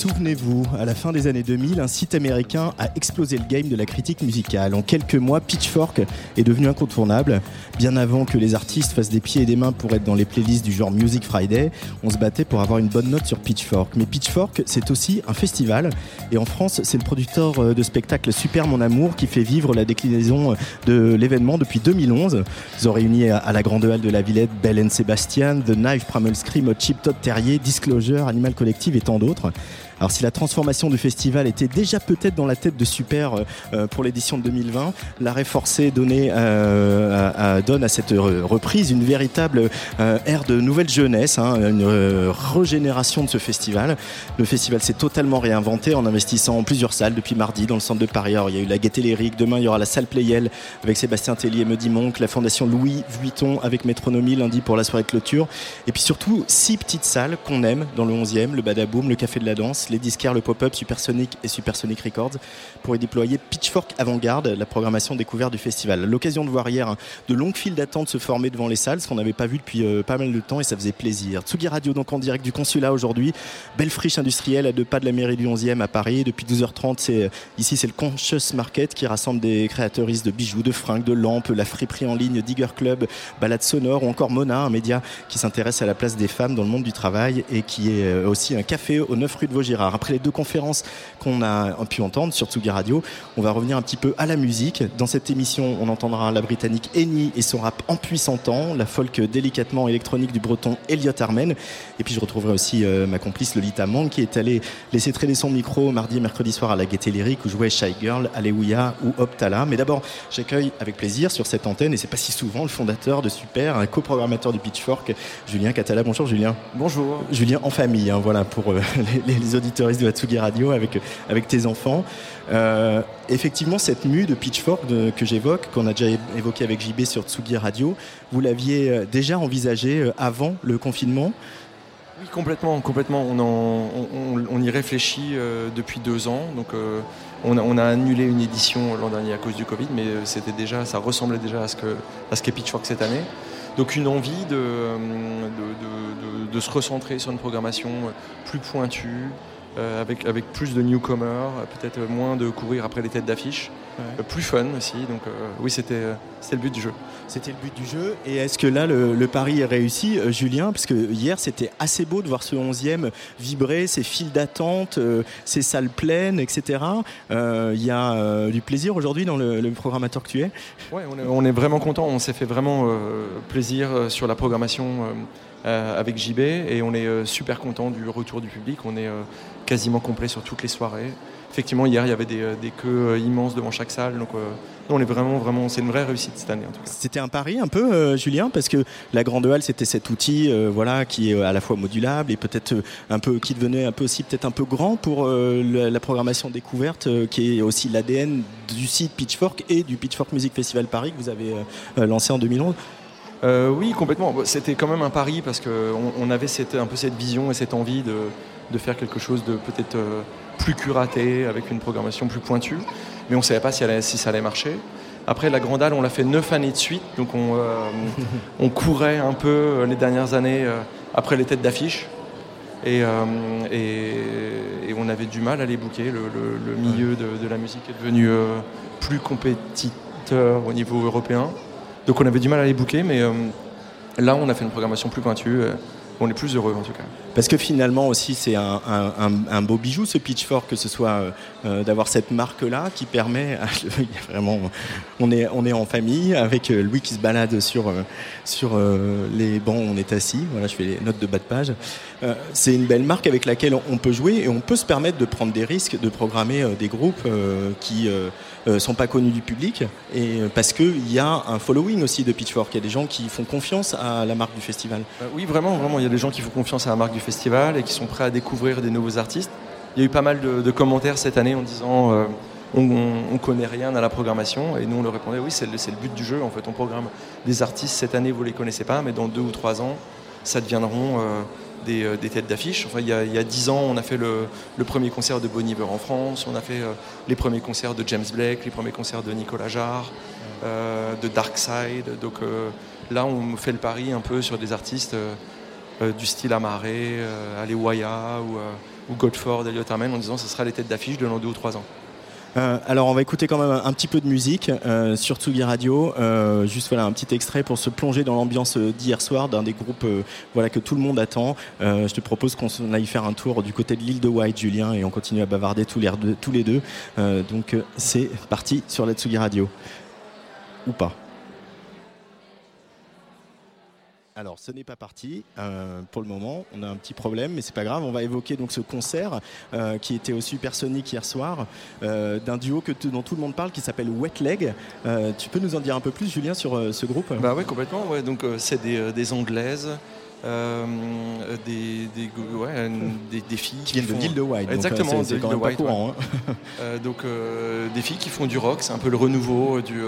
Souvenez-vous, à la fin des années 2000, un site américain a explosé le game de la critique musicale. En quelques mois, Pitchfork est devenu incontournable. Bien avant que les artistes fassent des pieds et des mains pour être dans les playlists du genre Music Friday, on se battait pour avoir une bonne note sur Pitchfork. Mais Pitchfork, c'est aussi un festival. Et en France, c'est le producteur euh, de spectacle Super Mon Amour qui fait vivre la déclinaison de l'événement depuis 2011. Ils ont réuni à la Grande Halle de la Villette Belle Sebastian, The Knife, Primal Scream, Chip, Todd Terrier, Disclosure, Animal Collective et tant d'autres. Alors si la transformation du festival était déjà peut-être dans la tête de Super euh, euh, pour l'édition de 2020, l'arrêt forcé donné, à, donne à cette re- reprise une véritable euh, ère de nouvelle jeunesse, hein, une régénération de ce festival. Le festival s'est totalement réinventé en investissant en plusieurs salles depuis mardi dans le centre de Paris. Alors, il y a eu la Gaîté Lyrique, demain il y aura la salle Playel avec Sébastien Tellier et Mehdi Monk, la fondation Louis Vuitton avec Métronomie lundi pour la soirée clôture. Et puis surtout, six petites salles qu'on aime dans le 11e, le Badaboom, le Café de la Danse, les disquaires, le Pop-Up, Supersonic et Supersonic Records pour y déployer Pitchfork Avant-Garde, la programmation découverte du festival. L'occasion de voir hier de longues files d'attente se former devant les salles, ce qu'on n'avait pas vu depuis euh, pas mal de temps et ça faisait plaisir. Tsugi Radio donc en direct du consulat aujourd'hui, belle friche industrielle à deux pas de la mairie du 11e à Paris. Depuis 12h30, c'est euh, ici c'est le Conscious Market qui rassemble des créateuristes de bijoux, de fringues, de lampes, la friperie en ligne Digger Club, Balade Sonore ou encore Mona, un média qui s'intéresse à la place des femmes dans le monde du travail et qui est euh, aussi un café au 9 rue de Vaugirard. Après les deux conférences qu'on a pu entendre sur Tsugi Radio, on va revenir un petit peu à la musique. Dans cette émission, on entendra la britannique Eni et son rap en puissant temps, la folk délicatement électronique du breton Elliot Armen. Et puis je retrouverai aussi euh, ma complice Lolita Mang qui est allée laisser traîner son micro mardi et mercredi soir à la Gaieté Lyrique où jouait Shy Girl, Alléluia ou Optala. Mais d'abord, j'accueille avec plaisir sur cette antenne, et c'est pas si souvent, le fondateur de Super, un coprogrammateur du Pitchfork, Julien Catala. Bonjour Julien. Bonjour. Julien en famille, hein, voilà, pour euh, les, les auditeuristes de Hatsugi Radio avec, avec tes enfants. Euh, effectivement, cette mue de Pitchfork que j'évoque, qu'on a déjà évoqué avec JB sur Tsugi Radio, vous l'aviez euh, déjà envisagé euh, avant le confinement? Oui, complètement, complètement. On, y réfléchit euh, depuis deux ans. Donc, euh, on, a, on a annulé une édition l'an dernier à cause du Covid, mais euh, c'était déjà, ça ressemblait déjà à ce ce qu'est Pitchfork cette année. Donc, une envie euh, de- de- de se recentrer sur une programmation plus pointue, euh, avec, avec plus de newcomers, euh, peut-être moins de courir après les têtes d'affiche, euh, plus fun aussi. Donc, oui, c'était le but du jeu. C'était le but du jeu. Et est-ce que là, le, le pari est réussi, Julien? Parce que hier, c'était assez beau de voir ce 11e vibrer, ces files d'attente, ces salles pleines, etc. Il y a du plaisir aujourd'hui dans le, le programmateur que tu es? Ouais, on est, on est vraiment content. On s'est fait vraiment plaisir sur la programmation euh, avec JB et on est euh, super content du retour du public. On est euh, quasiment complet sur toutes les soirées. Effectivement, hier, il y avait des, euh, des queues euh, immenses devant chaque salle. Donc, euh, on est vraiment, vraiment, c'est une vraie réussite cette année en tout cas. C'était un pari un peu, euh, Julien, parce que la grande halle, c'était cet outil, euh, voilà, qui est à la fois modulable et peut-être un peu, qui devenait un peu aussi peut-être un peu grand pour la, la programmation découverte, qui est aussi l'ADN du site Pitchfork et du Pitchfork Music Festival Paris que vous avez lancé en 2011. Euh, oui, complètement. C'était quand même un pari parce qu'on on avait cette, un peu cette vision et cette envie de, de faire quelque chose de peut-être euh, plus curaté, avec une programmation plus pointue. Mais on ne savait pas si, elle allait- si ça allait marcher. Après, la Grande Halle, on l'a fait neuf années de suite. Donc on, euh, on courait un peu euh, les dernières années euh, après les têtes d'affiche. Et, et- et on avait du mal à les bouquer. Le, le- le milieu de, de la musique est devenu plus compétiteur au niveau européen. Donc on avait du mal à les booker, mais là on a fait une programmation plus pointue. Euh, on est plus heureux en tout cas. Parce que finalement aussi c'est un, un, beau bijou ce Pitchfork, que ce soit euh, d'avoir cette marque-là qui permet, vraiment, on est, on est en famille avec euh, Louis qui se balade sur, euh, sur les bancs, on est assis, voilà je fais les notes de bas de page. c'est une belle marque avec laquelle on peut jouer et on peut se permettre de prendre des risques, de programmer des groupes qui sont pas connus du public et parce qu'il y a un following aussi de Pitchfork, il y a des gens qui font confiance à la marque du festival. oui vraiment, vraiment, il y a des gens qui font confiance à la marque du festival et qui sont prêts à découvrir des nouveaux artistes. Il y a eu pas mal de, commentaires cette année en disant euh, on, ne connaît rien à la programmation et nous on leur répondait oui c'est le, but du jeu en fait on programme des artistes cette année vous les connaissez pas mais dans deux ou trois ans ça deviendront euh, euh, des, têtes d'affiche. Enfin, il, y a, dix ans, on a fait le, premier concert de Bon Iver en France, on a fait les premiers concerts de James Blake, les premiers concerts de Nicolas Jarre, de Dark Side. Donc là, on fait le pari un peu sur des artistes du style Amaré, euh, Alewaya ou, euh, ou Godford, Elliot Armen en disant que ce sera les têtes d'affiche de l'an deux ou trois ans. alors on va écouter quand même un, petit peu de musique sur Tsugi Radio. juste voilà un petit extrait pour se plonger dans l'ambiance d'hier soir d'un des groupes voilà que tout le monde attend. je te propose qu'on aille faire un tour du côté de l'île de White, Julien, et on continue à bavarder tous les, tous les deux. donc c'est parti sur la Tsugi Radio ou pas. Alors, ce n'est pas parti euh, pour le moment. On a un petit problème, mais c'est pas grave. On va évoquer donc ce concert euh, qui était au Supersonic hier soir euh, d'un duo que dont tout le monde parle qui s'appelle Wet Leg. tu peux nous en dire un peu plus, Julien, sur ce groupe? Bah oui, complètement. Ouais. Donc, c'est des, anglaises. des, des, des, filles qui, viennent de l'île de White. Exactement, c'est quand même pas courant. Hein. donc des filles qui font du rock, c'est un peu le renouveau du,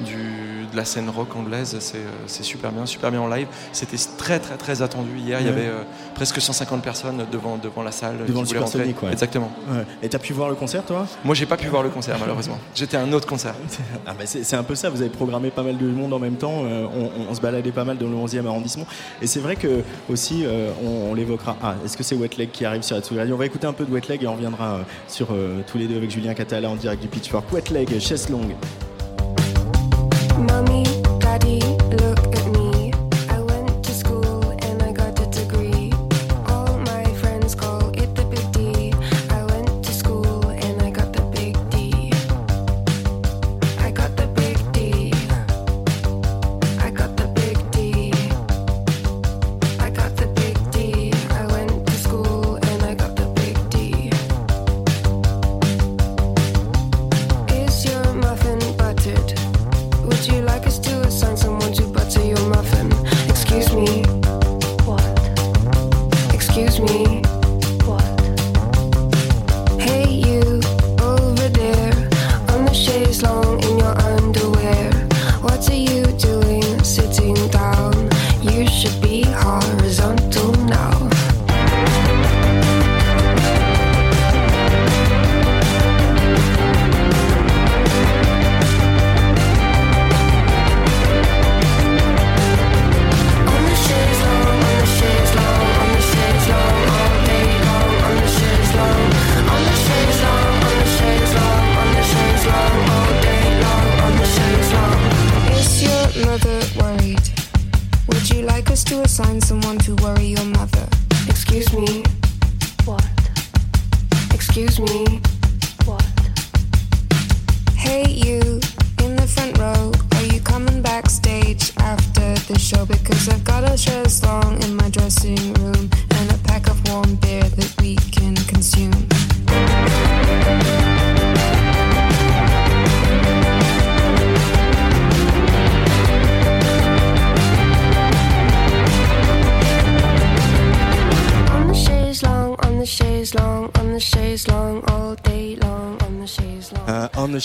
de la scène rock anglaise, euh, c'est super bien, super bien en live. C'était très très très attendu hier. Il y avait euh, presque 150 personnes devant, devant la salle. Devant le Supersonic, quoi. Exactement. Ouais. Et t'as pu voir le concert, toi? Moi, j'ai pas pu voir le concert, malheureusement. J'étais à un autre concert. Ah, c'est un peu ça. Vous avez programmé pas mal de monde en même temps. Euh, on, se baladait pas mal dans le 11e arrondissement. Et c'est vrai que aussi, on, l'évoquera. Ah, est-ce que c'est Wet Leg qui arrive sur la On va écouter un peu de Wet Leg et on reviendra sur tous les deux avec Julien Catala en direct du Pitchfork. Wet Leg, chaise longue.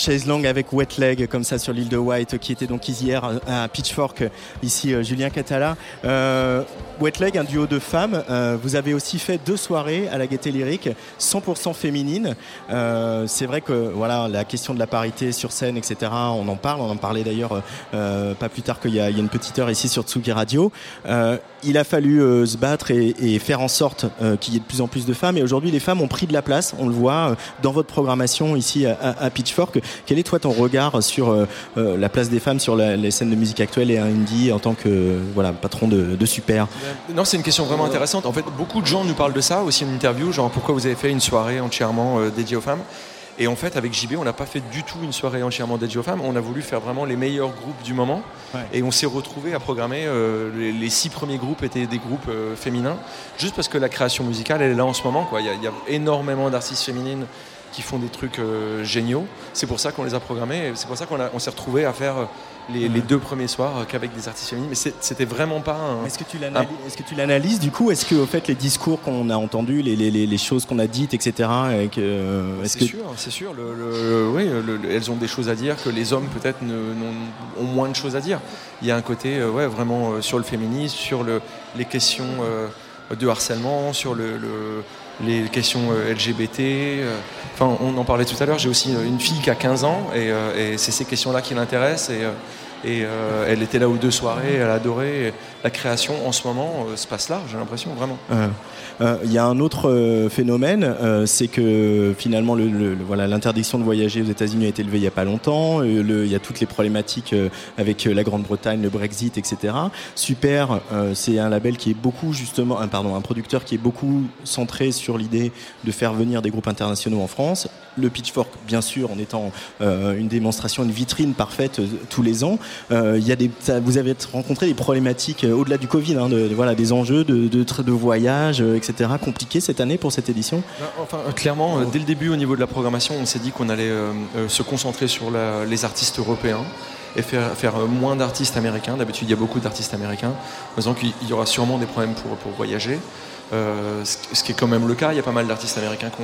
Chaise longue avec Wet Leg comme ça sur l'île de White qui était donc hier à Pitchfork ici euh, Julien Catala. Euh, Wet Leg un duo de femmes. Euh, vous avez aussi fait deux soirées à la Gaieté Lyrique 100% féminine. C'est vrai que voilà la question de la parité sur scène etc on en parle. On en parlait d'ailleurs pas plus tard qu'il y, a une petite heure ici sur Tsugi Radio. Il a fallu se battre et, faire en sorte qu'il y ait de plus en plus de femmes. Et aujourd'hui les femmes ont pris de la place on le voit dans votre programmation ici à, à Pitchfork. Quel est toi ton regard sur euh, euh, la place des femmes sur les scènes de musique actuelle et indie en tant que voilà patron de, de Super? Non, c'est une question vraiment intéressante. En fait, beaucoup de gens nous parlent de ça aussi en interview, genre pourquoi vous avez fait une soirée entièrement euh, dédiée aux femmes. Et en fait, avec JB, on n'a pas fait du tout une soirée entièrement dédiée aux femmes. On a voulu faire vraiment les meilleurs groupes du moment. Ouais. Et on s'est retrouvé à programmer. euh, les, les six premiers groupes étaient des groupes euh, féminins, juste parce que la création musicale, elle est là en ce moment. quoi. Il y, a- il y a énormément d'artistes féminines qui font des trucs euh, géniaux. C'est pour ça qu'on les a programmés. C'est pour ça qu'on on s'est retrouvé à faire euh, les, les deux premiers soirs euh, qu'avec des artistes féminines. Mais c'était vraiment pas un. Est-ce que tu l'analyses Est-ce que tu l'analyses du coup? Est-ce que au fait les discours qu'on a entendus, les, les- les- choses qu'on a dites, etc. et euh, C'est que sûr, c'est sûr. Le, le- oui, le- le- elles ont des choses à dire que les hommes peut-être ont moins de choses à dire. Il y a un côté, euh, ouais, vraiment sur le féminisme, sur le, les questions de harcèlement, sur le, le- les questions euh, LGBT. euh. Enfin, on en parlait tout à l'heure. J'ai aussi euh, une fille qui a 15 ans et, c'est ces questions-là qui l'intéressent. Et euh, elle était là aux deux soirées, elle a adoré. Et la création en ce moment euh, se passe là, j'ai l'impression, vraiment. Euh, euh, Il y a un autre phénomène, c'est que finalement le, le- le- voilà l'interdiction de voyager aux États-Unis a été levée il y a pas longtemps. Il y a toutes les problématiques avec la Grande-Bretagne, le Brexit, etc. Super, c'est un label qui est beaucoup justement, pardon, un producteur qui est beaucoup centré sur l'idée de faire venir des groupes internationaux en France. Le Pitchfork, bien sûr, en étant une démonstration, une vitrine parfaite tous les ans. Euh, y a des, vous avez rencontré des problématiques euh, au-delà du Covid, hein, voilà, des enjeux de, de, voyage, euh, etc. compliqués cette année pour cette édition? Ben, Enfin, clairement, dès le début, au niveau de la programmation, on s'est dit qu'on allait se concentrer sur les artistes européens et faire, faire moins d'artistes américains. D'habitude, il y a beaucoup d'artistes américains, en disant qu'il y aura sûrement des problèmes pour, pour voyager. Ce, qui est quand même le cas. Il y a pas mal d'artistes américains qui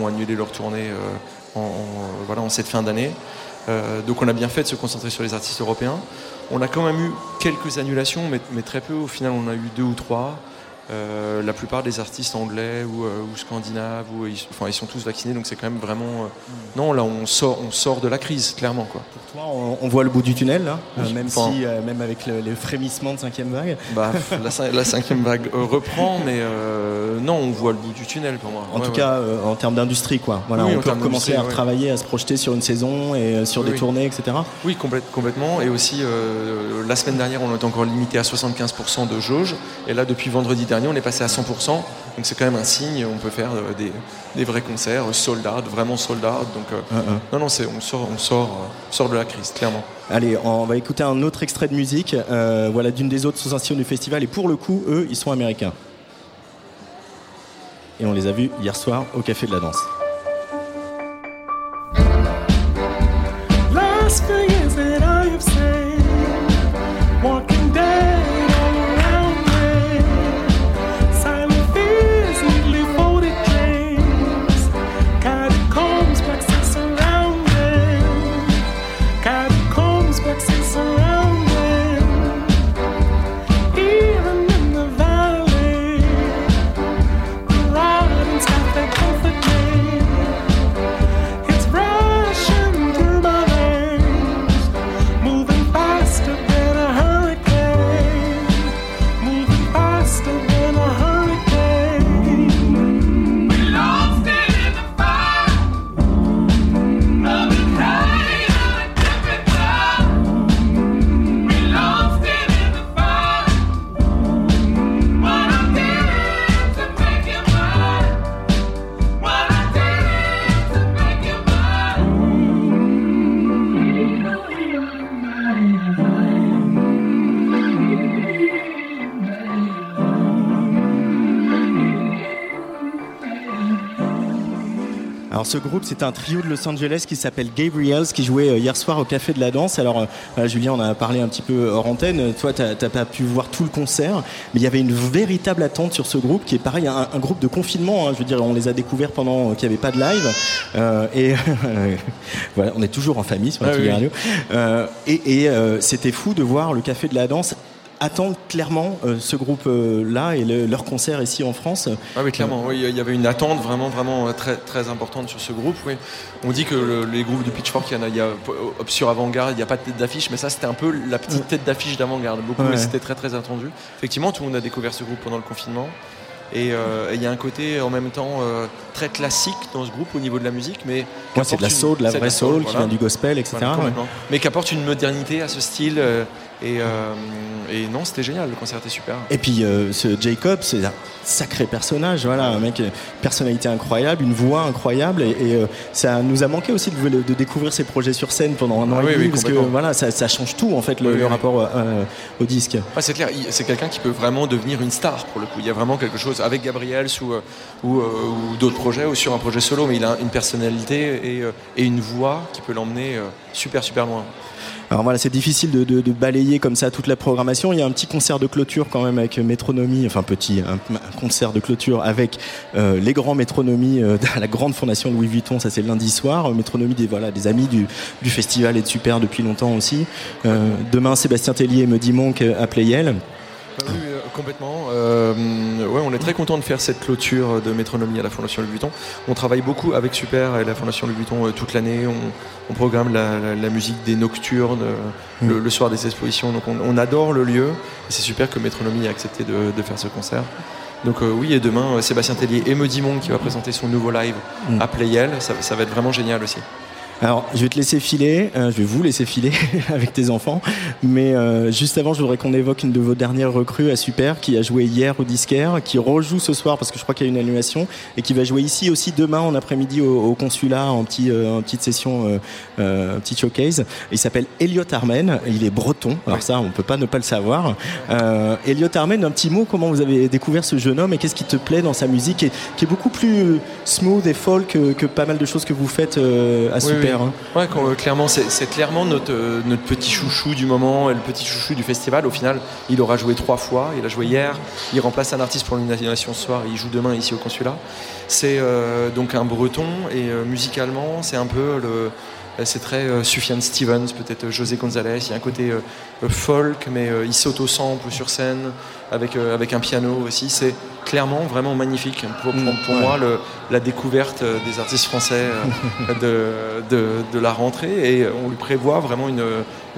ont, annulé leur tournée voilà, en cette fin d'année. Euh, donc on a bien fait de se concentrer sur les artistes européens. On a quand même eu quelques annulations, mais, mais très peu. Au final, on a eu deux ou trois. Euh, la plupart des artistes anglais ou, euh, ou scandinaves, ou, ils, enfin, ils sont tous vaccinés, donc c'est quand même vraiment. euh, Non, là, on sort, on sort de la crise, clairement. Quoi. Pour toi, on, on voit le bout du tunnel, là, Oui, même enfin- si, même avec le, les frémissements de cinquième vague. Bah, la, cin- la cinquième vague reprend, mais non, on voit le bout du tunnel pour moi. En Ouais, tout ouais. cas, en termes d'industrie, quoi. Voilà, Oui, on peut commencer à ouais. retravailler, à se projeter sur une saison et sur Oui, des tournées, etc. Oui, complète- complètement. Et aussi, la semaine dernière, on était encore limité à 75% de jauge. Et là, depuis vendredi dernier, on est passé à 100%. Donc c'est quand même un signe. On peut faire euh, des, des vrais concerts, sold out, vraiment sold out. Donc euh, Euh, euh. non, non, c'est, on, sort, on sort, euh, sort de la crise, clairement. Allez, on va écouter un autre extrait de musique, euh, voilà, d'une des autres sous-stations du festival. Et pour le coup, eux, ils sont américains. Et on les a vus hier soir au Café de la Danse. Groupe, c'est un trio de Los Angeles qui s'appelle Gabriels, qui jouait euh, hier soir au Café de la Danse. Alors euh, Julien, on a parlé un petit peu hors antenne. Toi, t'as pas pu voir tout le concert, mais il y avait une véritable attente sur ce groupe, qui est pareil, un, un groupe de confinement. hein. je veux dire, on les a découverts pendant euh, qu'il n'y avait pas de live, Euh, et voilà, on est toujours en famille sur la Ah Tsugi oui. Radio. Euh, et et, euh, c'était fou de voir le Café de la Danse attendre clairement euh, ce groupe-là et le- leur concert ici en France. Ah oui, clairement. Oui, il y avait une attente vraiment, vraiment euh, très, très importante sur ce groupe. Oui. On dit que le- les groupes de Pitchfork, il y en a, il y a euh, sur Avant-Garde, il n'y a pas de tête d'affiche, mais ça, c'était un peu la petite tête d'affiche d'Avant-Garde. Beaucoup, Ouais. et c'était très, très attendu. Effectivement, tout le monde a découvert ce groupe pendant le confinement. Et euh, il y a un côté en même temps euh, très classique dans ce groupe au niveau de la musique, mais Moi, c'est de la soul, de la vraie soul, qui voilà. vient du gospel, etc. Voilà, ouais. Mais qui apporte une modernité à ce style. euh, et, euh, et non, c'était génial, le concert était super. Et puis euh, ce Jacob, c'est un sacré personnage, voilà, un mec, euh, personnalité incroyable, une voix incroyable, et, et, euh, ça nous a manqué aussi de, de découvrir ses projets sur scène pendant un an Ah et oui, demi, oui, parce que voilà, ça, ça change tout en fait le, Oui, le oui. rapport au disque. Ouais, c'est clair, c'est quelqu'un qui peut vraiment devenir une star pour le coup. Il y a vraiment quelque chose avec Gabriel ou, ou, ou d'autres projets ou sur un projet solo, mais il a une personnalité et, et une voix qui peut l'emmener super super loin. Alors voilà, c'est difficile de, balayer comme ça toute la programmation. Il y a un petit concert de clôture quand même avec Métronomie, enfin petit, un, concert de clôture avec euh, les grands Métronomies euh, la grande fondation Louis Vuitton. Ça c'est lundi soir. Euh, Métronomie des voilà des amis du, festival et de Super depuis longtemps aussi. Demain, Sébastien Tellier et Mehdi Monk à Playel. Bah oui, euh, complètement. Euh, ouais, on est très content de faire cette clôture de métronomie à la Fondation Louis Vuitton. On travaille beaucoup avec Super et la Fondation Louis Vuitton euh, toute l'année. On, on programme la, la- la musique des nocturnes euh, le, le soir des expositions. Donc on, on adore le lieu. C'est super que Métronomie ait accepté de, de faire ce concert. Donc euh, oui, et demain, Sébastien Tellier et Mehdi Monk qui va présenter son nouveau live Mm. à Playel. Ça, ça va être vraiment génial aussi. Alors, je vais te laisser filer, euh, je vais vous laisser filer avec tes enfants, mais euh, juste avant, je voudrais qu'on évoque une de vos dernières recrues à Super, qui a joué hier au disquaire, qui rejoue ce soir parce que je crois qu'il y a une annulation, et qui va jouer ici aussi demain en après-midi au, au consulat en, petit, euh, en petite session, euh, euh, petite showcase. Il s'appelle Elliot Armen, il est breton, alors ça, on peut pas ne pas le savoir. Euh, Elliot Armen, un petit mot, comment vous avez découvert ce jeune homme et qu'est-ce qui te plaît dans sa musique, qui est, qui est beaucoup plus smooth et folk que, que pas mal de choses que vous faites à Oui, Super? oui. Hein. Ouais, euh, clairement, c'est clairement notre, euh, notre petit chouchou du moment et le petit chouchou du festival. Au final, il aura joué trois fois. Il a joué hier, il remplace un artiste pour l'animation ce soir il joue demain ici au consulat. C'est euh, donc un breton et musicalement, c'est un peu le. C'est très euh, Sufjan Stevens, peut-être euh, José González. Il y a un côté euh, euh, folk, mais euh, il s'auto-sample sur scène avec, euh, avec un piano aussi. C'est clairement vraiment magnifique. Pour, pour- Mm, pour ouais. moi, le- la découverte euh, des artistes français euh, de, de, de la rentrée et on lui prévoit vraiment une,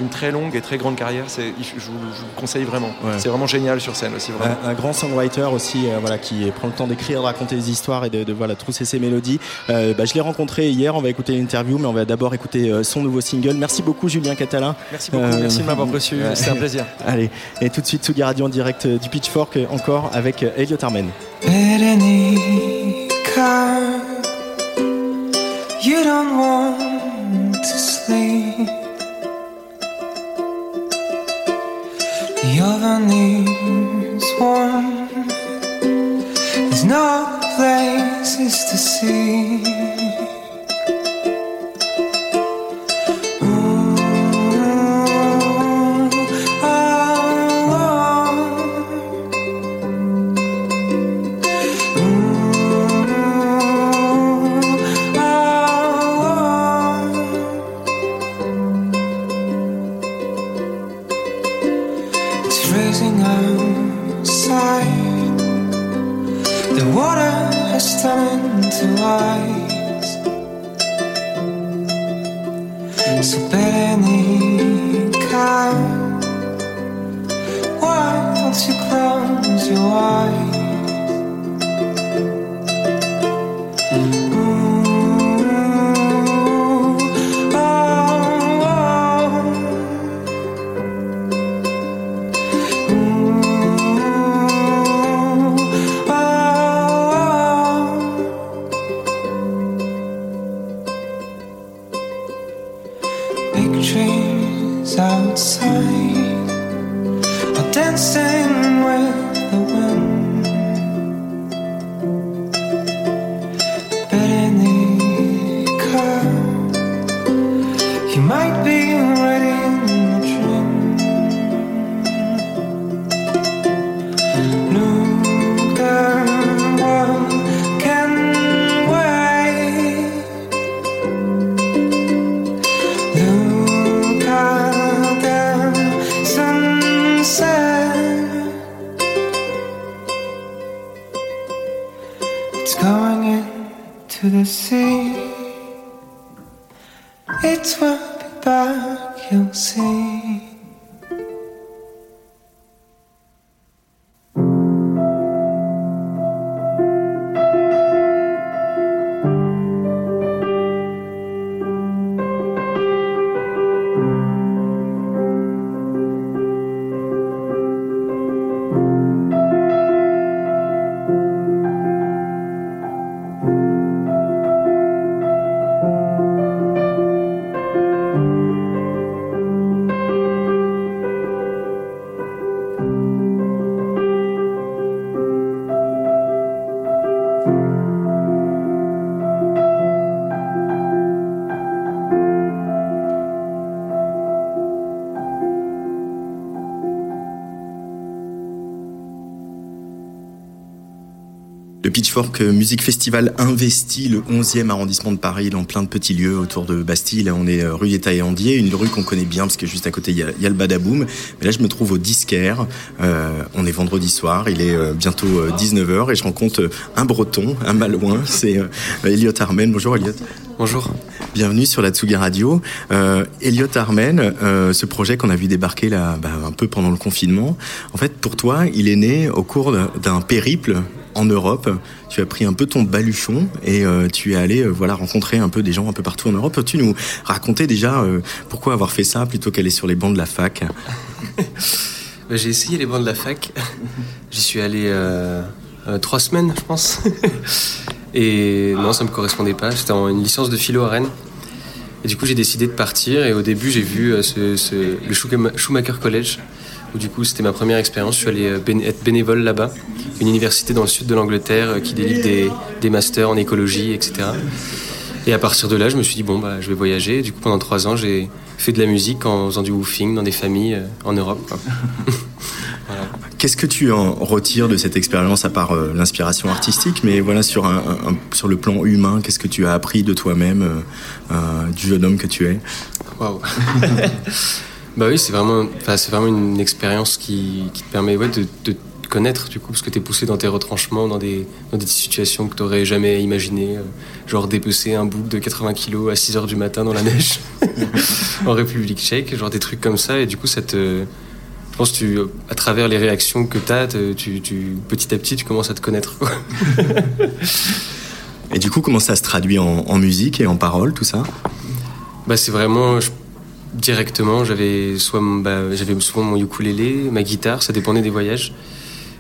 une très longue et très grande carrière. C'est- Je, vous je vous le conseille vraiment. Ouais. C'est vraiment génial sur scène aussi. Vraiment. Un, un grand songwriter aussi, euh, voilà, qui prend le temps d'écrire, de raconter des histoires et de, de, voilà trousser ses mélodies. Euh, bah, je l'ai rencontré hier. On va écouter l'interview, mais on va d'abord écouter euh, son nouveau single. Merci beaucoup, Julien Catalin. Merci beaucoup, Euh, merci de m'avoir reçu. ouais. C'était un plaisir. Allez, et tout de suite, Tsugi Radio en direct euh, du Pitchfork, euh, encore avec euh, Elliot Armen. Berenica, you don't want to sleep. The oven is warm. There's no places to see. Pitchfork Music Festival investit le 11e arrondissement de Paris dans plein de petits lieux autour de Bastille. Là, on est euh, rue des Andier, une rue qu'on connaît bien parce que juste à côté, il y a, il y a le Badaboom. Mais là, je me trouve au Disquaire. Euh, on est vendredi soir, il est euh, bientôt euh, 19h et je rencontre euh, un breton, un malouin. C'est euh, Elliot Armen. Bonjour Elliot. Bonjour. Bienvenue sur la Tsugi Radio. Euh, Elliot Armen, euh, ce projet qu'on a vu débarquer là, bah, un peu pendant le confinement, en fait, pour toi, il est né au cours d'un périple en Europe. Tu as pris un peu ton baluchon et euh, tu es allé euh, voilà rencontrer un peu des gens un peu partout en Europe. Peux-tu nous raconter déjà euh, pourquoi avoir fait ça plutôt qu'aller sur les bancs de la fac? Bah, j'ai essayé les bancs de la fac. J'y suis allé trois semaines, je pense. Et non, ça me correspondait pas. J'étais en une licence de philo à Rennes. Et du coup, j'ai décidé de partir. Et au début, j'ai vu le Schuma- Schumacher College, où du coup, c'était ma première expérience. Je suis allé euh, être bénévole là-bas, une université dans le sud de l'Angleterre euh, qui délivre des, des masters en écologie, etc. Et à partir de là, je me suis dit, bon, bah, je vais voyager. Du coup, pendant trois ans, j'ai fait de la musique en faisant du woofing dans des familles euh, en Europe. Qu'est-ce que tu en retires de cette expérience à part euh, l'inspiration artistique, mais voilà sur un, un- un- sur le plan humain, qu'est-ce que tu as appris de toi-même, euh, euh, du jeune homme que tu es? Waouh. bah oui, c'est vraiment, c'est vraiment une expérience qui, qui te permet ouais, de, de te connaître du coup, parce que tu es poussé dans tes retranchements, dans des, dans des situations que tu n'aurais jamais imaginées, euh, genre dépecer un bouc de 80 kilos à 6 heures du matin dans la neige en République tchèque, genre des trucs comme ça, et du coup ça te... Je pense que tu, à travers les réactions que tu as, tu, tu, petit à petit, tu commences à te connaître. Et du coup, comment ça se traduit en, en musique et en paroles, tout ça? Bah, c'est vraiment je- directement. J'avais soit bah, j'avais souvent mon ukulélé, ma guitare, ça dépendait des voyages,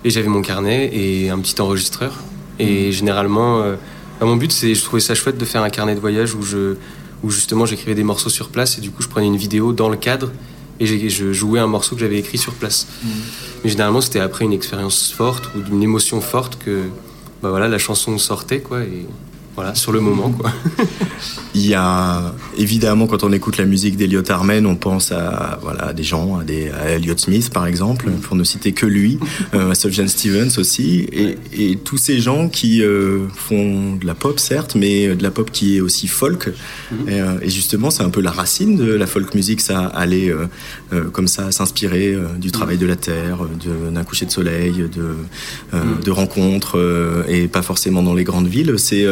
et j'avais mon carnet et un petit enregistreur. Et généralement, euh, bah, mon but c'est, je trouvais ça chouette de faire un carnet de voyage où je, où justement j'écrivais des morceaux sur place et du coup je prenais une vidéo dans le cadre et je jouais un morceau que j'avais écrit sur place. Mais généralement c'était après une expérience forte ou d'une émotion forte que bah voilà la chanson sortait quoi et voilà sur le moment quoi. Il y a évidemment quand on écoute la musique d'Eliot Armen, on pense à voilà à des gens, à, des, à Elliott Smith par exemple, pour ne citer que lui, euh, à Sufjan Stevens aussi, et, et tous ces gens qui euh, font de la pop certes, mais de la pop qui est aussi folk. Et, euh, et justement, c'est un peu la racine de la folk music, ça aller euh, euh, comme ça s'inspirer euh, du travail de la terre, d'un coucher de soleil, de, euh, de rencontres, euh, et pas forcément dans les grandes villes. C'est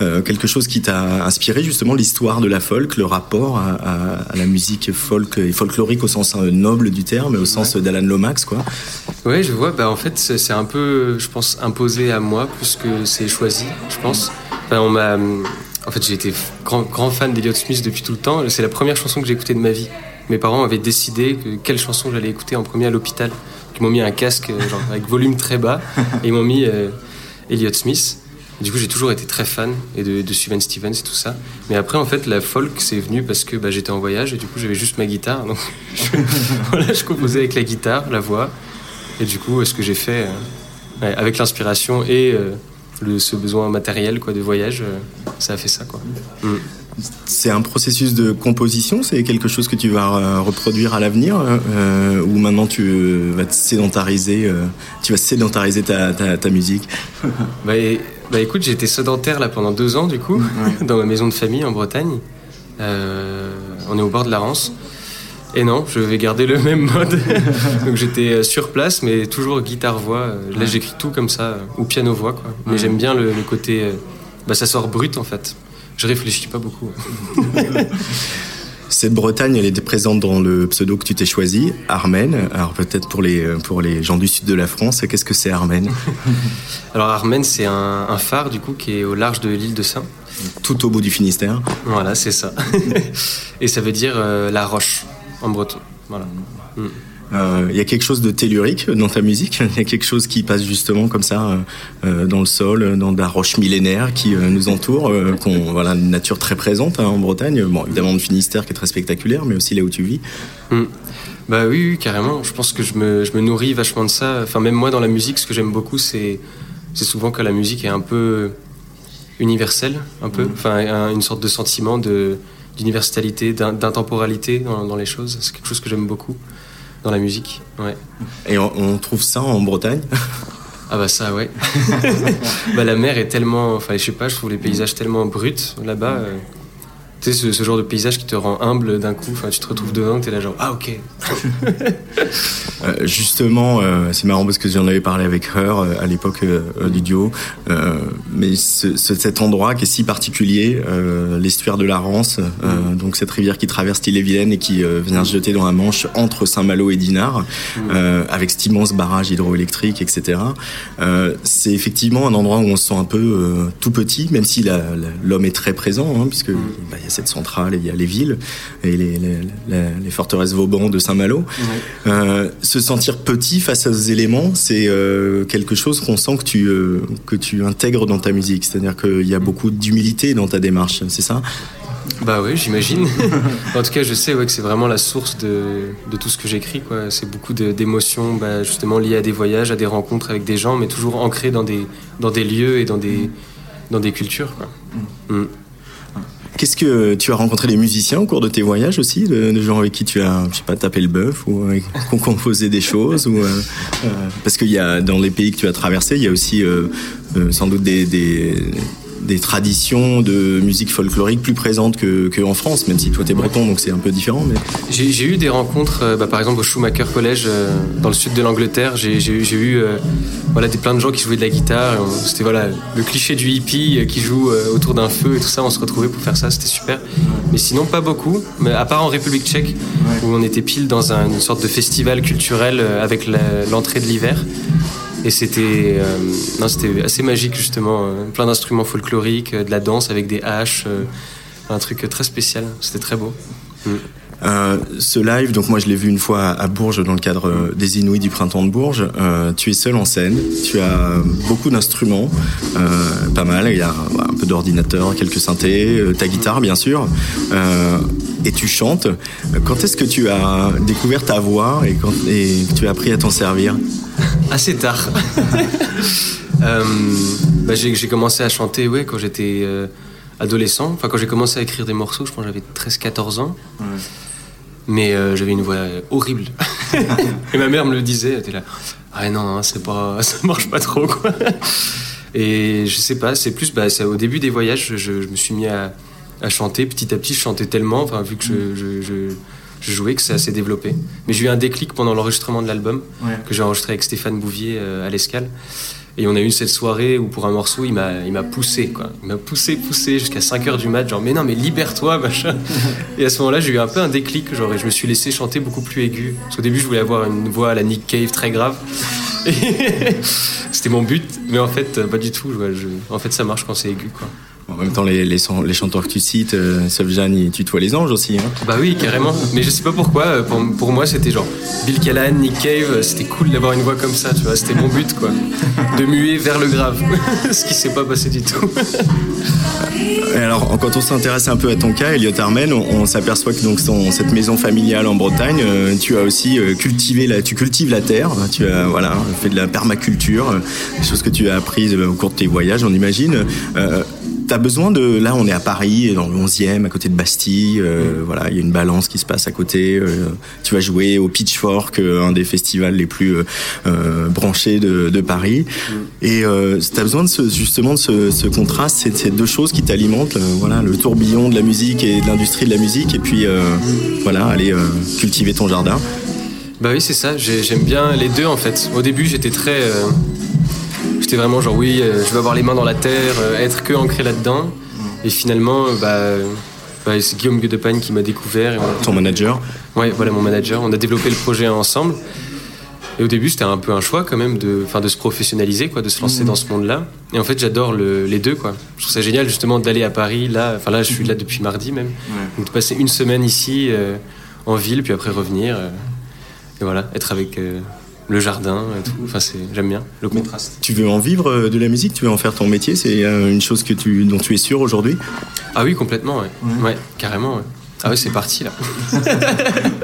euh, euh, quelque chose qui t'a inspiré justement l'histoire de la folk, le rapport à, à- à la musique folk et folklorique au sens euh, noble du terme, au sens d'Alan Lomax, quoi. Ouais, je vois. Bah, en fait, c'est un peu, je pense, imposé à moi plus que c'est choisi, je pense. Enfin, on m'a, en fait, j'ai été grand, grand fan d'Eliot Smith depuis tout le temps. C'est la première chanson que j'ai écoutée de ma vie. Mes parents avaient décidé que quelle chanson j'allais écouter en premier à l'hôpital. Ils m'ont mis un casque euh, genre, avec volume très bas et ils m'ont mis euh, Elliott Smith. Du coup, j'ai toujours été très fan et de, de Sufjan Stevens et tout ça. Mais après, en fait, la folk, c'est venu parce que bah, j'étais en voyage et du coup, j'avais juste ma guitare. Donc, je, voilà, je composais avec la guitare, la voix. Et du coup, ce que j'ai fait, euh, ouais, avec l'inspiration et euh, le, ce besoin matériel quoi, de voyage, euh, ça a fait ça. Quoi. Mm. C'est un processus de composition, c'est quelque chose que tu vas euh, reproduire à l'avenir, euh, ou maintenant tu euh, vas te sédentariser, euh, tu vas sédentariser ta, ta, ta musique? Bah, et- bah, écoute, été sédentaire là pendant deux ans du coup, dans ma maison de famille en Bretagne. Euh, on est au bord de la Rance. Et non, je vais garder le même mode. Donc j'étais euh, sur place, mais toujours guitare-voix. Euh, Là, j'écris tout comme ça, ou piano-voix, quoi. Mais j'aime bien le, le côté. bah, ça sort brut en fait. Je réfléchis pas beaucoup. Cette Bretagne, elle était présente dans le pseudo que tu t'es choisi, Armen. Alors peut-être pour les, pour les gens du sud de la France, qu'est-ce que c'est Armen Alors Armen, c'est un, un phare du coup qui est au large de l'île de Saint. Tout au bout du Finistère. Voilà, c'est ça. Et ça veut dire euh, la roche en breton. Voilà. Mm. Euh, Il y a quelque chose de tellurique dans ta musique. Il y a quelque chose qui passe justement comme ça euh, euh, dans le sol, dans la roche millénaire qui nous entoure, qu'on voilà une nature très présente hein, en Bretagne. Bon, évidemment le Finistère qui est très spectaculaire, mais aussi là où tu vis. Mm. Bah oui, oui, carrément. Je pense que je me, je me nourris vachement de ça. Enfin, même moi, dans la musique, ce que j'aime beaucoup, c'est, c'est souvent que la musique est un peu universelle, un peu. Enfin, un- une sorte de sentiment de, d'universalité, d'in- d'intemporalité dans, dans les choses. C'est quelque chose que j'aime beaucoup dans la musique. Ouais. Et on, on trouve ça en Bretagne? Ah bah ça ouais. bah la mer est tellement, enfin je sais pas, je trouve les paysages tellement bruts là-bas. euh, tu sais ce, ce genre de paysage qui te rend humble d'un coup. Enfin tu te retrouves dedans, t'es là genre ah ok. Euh, justement, euh, c'est marrant parce que j'en avais parlé avec Her euh, à l'époque du duo. Mais ce- ce- cet endroit qui est si particulier, l'estuaire de la Rance, euh, donc cette rivière qui traverse l'île-et-Vilaine et qui vient se jeter dans la Manche entre Saint-Malo et Dinard, euh, avec cet immense barrage hydroélectrique, etc. C'est effectivement un endroit où on se sent un peu tout petit, même si l'homme est très présent, hein, puisque bah, il y a cette centrale et il y a les villes et les, les- les- les forteresses Vauban de Saint-Malo. Euh, se sentir petit face à ces éléments, c'est euh, quelque chose qu'on sent que tu, euh, que tu intègres dans ta musique. C'est-à-dire qu'il y a beaucoup d'humilité dans ta démarche, c'est ça? Bah oui, j'imagine. en tout cas, je sais ouais, que c'est vraiment la source de, de tout ce que j'écris. C'est beaucoup d'émotions, bah, justement liées à des voyages, à des rencontres avec des gens, mais toujours ancrées dans des, dans des lieux et dans des, dans des cultures. Quoi. Mm. Qu'est-ce que tu as rencontré des musiciens au cours de tes voyages aussi, de, gens avec qui tu as, je sais pas, tapé le bœuf ou qui ont composé des choses euh, euh, Parce qu'il y a dans les pays que tu as traversés, il y a aussi euh, euh, sans doute des, des traditions de musique folklorique plus présentes que, que en France, même si toi t'es breton, donc c'est un peu différent. Mais J'ai eu des rencontres, euh, bah, par exemple au Schumacher College euh, dans le sud de l'Angleterre. J'ai eu, euh, voilà, des, plein de gens qui jouaient de la guitare. C'était voilà, le cliché du hippie qui joue autour d'un feu et tout ça. On se retrouvait pour faire ça, c'était super. Mais sinon, pas beaucoup. Mais à part en République tchèque, où on était pile dans un- une sorte de festival culturel avec l'entrée de l'hiver. Et c'était euh, c'était assez magique justement, euh, plein d'instruments folkloriques, euh, de la danse avec des haches, un truc très spécial. C'était très beau. Mm. Ce live, donc moi je l'ai vu une fois à Bourges dans le cadre des Inouïs du printemps de Bourges. Tu es seul en scène, tu as beaucoup d'instruments, pas mal. Il y a un peu d'ordinateur, quelques synthés, ta guitare bien sûr, et tu chantes. Quand est-ce que tu as découvert ta voix et, quand, et tu as appris à t'en servir? Assez tard. Euh, bah, j'ai commencé à chanter ouais, quand j'étais euh, adolescent. Enfin, quand j'ai commencé à écrire des morceaux, je pense que j'avais 13-14 ans. Mais euh, j'avais une voix horrible. Et ma mère me le disait, elle était là. Ah non, non, c'est pas, ça marche pas trop, quoi. Et je sais pas, c'est plus, bah, au début des voyages, je, je me suis mis à, à chanter. Petit à petit, je chantais tellement, enfin, vu que je, je, je- je jouais, que ça s'est développé. Mais j'ai eu un déclic pendant l'enregistrement de l'album, que j'ai enregistré avec Stéphane Bouvier euh, à l'Escale. Et on a eu cette soirée où pour un morceau, il m'a, il m'a poussé, quoi. Il m'a poussé, poussé jusqu'à 5h du mat, genre, mais non, mais libère-toi, machin. Et à ce moment-là, j'ai eu un peu un déclic, genre, et je me suis laissé chanter beaucoup plus aigu. Parce qu'au début, je voulais avoir une voix à la Nick Cave très grave. C'était mon but, mais en fait, pas du tout. je- je- En fait, ça marche quand c'est aigu, quoi. En même temps, les, les, chan- les chanteurs que tu cites, euh, Jeanne, ils tutoient les anges aussi. Hein. Bah oui, carrément. Mais je sais pas pourquoi. euh, Pour, pour moi, c'était genre Bill Callahan, Nick Cave. euh, C'était cool d'avoir une voix comme ça, tu vois. C'était mon but, quoi. De muer vers le grave. Ce qui s'est pas passé du tout. Et alors, quand on s'intéresse un peu à ton cas, Elliot Armen, on, on s'aperçoit que donc dans cette maison familiale en Bretagne, euh, tu as aussi cultivé la, tu cultives la terre, tu as voilà fait de la permaculture, des choses que tu as apprises au cours de tes voyages, on imagine. Euh, T'as besoin de, là on est à Paris, dans le 11e, à côté de Bastille, euh, voilà, il y a une balance qui se passe à côté. euh, tu vas jouer au Pitchfork, euh, un des festivals les plus euh, branchés de, de Paris. Et euh, t'as besoin de ce, justement de ce, ce contraste, c'est ces deux choses qui t'alimentent, voilà, le tourbillon de la musique et de l'industrie de la musique, et puis voilà, aller cultiver ton jardin. Bah oui, c'est ça. J'ai- J'aime bien les deux, en fait. Au début, j'étais très. J'étais vraiment genre, oui, euh, je veux avoir les mains dans la terre, euh, être que ancré là-dedans. Et finalement, euh, bah. bah, c'est Guillaume Guedepagne qui m'a découvert. et on a- Ton manager. Ouais, voilà mon manager. On a développé le projet ensemble. Et au début, c'était un peu un choix quand même de, de se professionnaliser, quoi, de se lancer dans ce monde-là. Et en fait, j'adore le- les deux, quoi. Je trouve ça génial justement d'aller à Paris. Là, enfin là, je suis là depuis mardi même. Donc de passer une semaine ici euh, en ville, puis après revenir. euh, et voilà, être avec euh, le jardin et tout. Enfin, c'est, j'aime bien le contraste. Tu veux en vivre euh, de la musique? Tu veux en faire ton métier? C'est euh, une chose que tu, dont tu es sûr aujourd'hui? Ah oui, complètement, ouais. Ouais, carrément, ouais. Ah ouais, c'est parti là.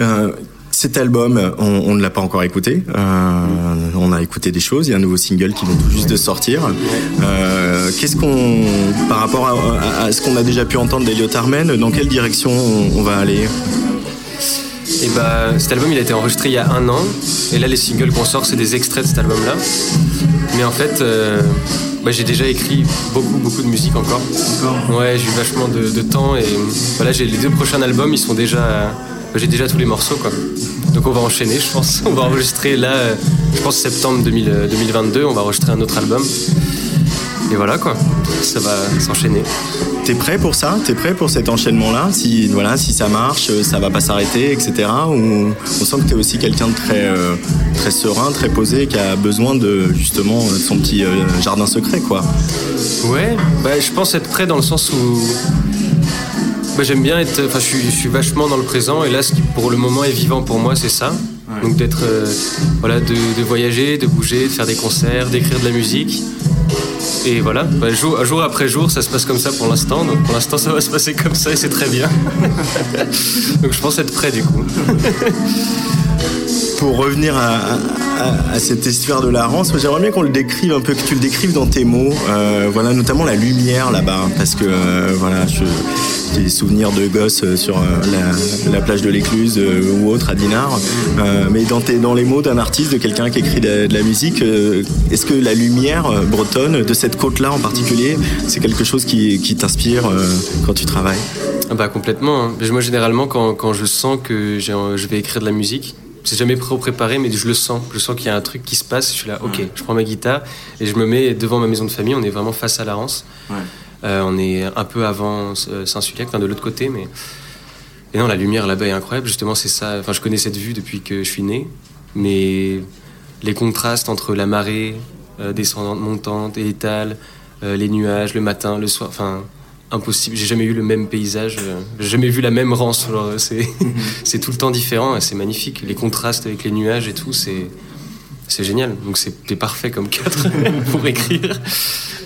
Euh, cet album, on, on ne l'a pas encore écouté. Euh, on a écouté des choses. Il y a un nouveau single qui vient tout juste de sortir. Euh, Qu'est-ce qu'on, par rapport à, à- à ce qu'on a déjà pu entendre d'Eliot Armen, dans quelle direction on, on va aller? Et bah, cet album, il a été enregistré il y a un an. Et là, les singles qu'on sort, c'est des extraits de cet album-là. Mais en fait, euh, bah, j'ai déjà écrit beaucoup, beaucoup de musique encore. Ouais, j'ai eu vachement de, de temps. Et voilà, j'ai les deux prochains albums, ils sont déjà. euh, j'ai déjà tous les morceaux, quoi. Donc on va enchaîner, je pense. On va enregistrer là, euh, je pense septembre 2000, euh, 2022, on va enregistrer un autre album. Et voilà, quoi. Ça va s'enchaîner. T'es prêt pour ça? T'es prêt pour cet enchaînement-là? Si voilà, si ça marche, euh, ça va pas s'arrêter, etc. Ou on sent que t'es aussi quelqu'un de très euh, très serein, très posé, qui a besoin de justement de son petit euh, jardin secret, quoi. Ouais, bah, je pense être prêt dans le sens où bah, j'aime bien être. Enfin, je suis, je suis vachement dans le présent et là, ce qui pour le moment est vivant pour moi, c'est ça. Donc d'être, euh, voilà, de, de voyager, de bouger, de faire des concerts, d'écrire de la musique. Et voilà, bah, jour, après jour, ça se passe comme ça pour l'instant. Donc pour l'instant, ça va se passer comme ça et c'est très bien. donc je pense être prêt du coup. Pour revenir à, cette histoire de la rance, j'aimerais bien qu'on le décrive un peu, que tu le décrives dans tes mots. Euh, voilà, notamment la lumière là-bas, parce que euh, voilà, je- des souvenirs de gosses euh, sur euh, la, la plage de l'Écluse euh, ou autre à Dinard. Mais dans, tes, dans les mots d'un artiste, de quelqu'un qui écrit de, de la musique, est-ce que la lumière bretonne, de cette côte-là en particulier, c'est quelque chose qui, qui t'inspire quand tu travailles? Ah bah complètement. hein. Mais Moi généralement quand, quand je sens que je vais écrire de la musique, c'est jamais pré- préparé mais je le sens. Je sens qu'il y a un truc qui se passe. Je suis là, ok, je prends ma guitare et je me mets devant ma maison de famille. On est vraiment face à la Rance. On est un peu avant euh, Saint-Sulpiac, enfin de l'autre côté, mais et non la lumière là-bas est incroyable. Justement c'est ça. Je connais cette vue depuis que je suis né, mais les contrastes entre la marée euh, descendante, montante, étale, euh, les nuages, le matin, le soir, enfin impossible. J'ai jamais eu le même paysage, euh, j'ai jamais vu la même rance. C'est tout le temps différent, c'est magnifique. Les contrastes avec les nuages et tout, c'est c'est génial. Donc c'était parfait comme cadre pour écrire.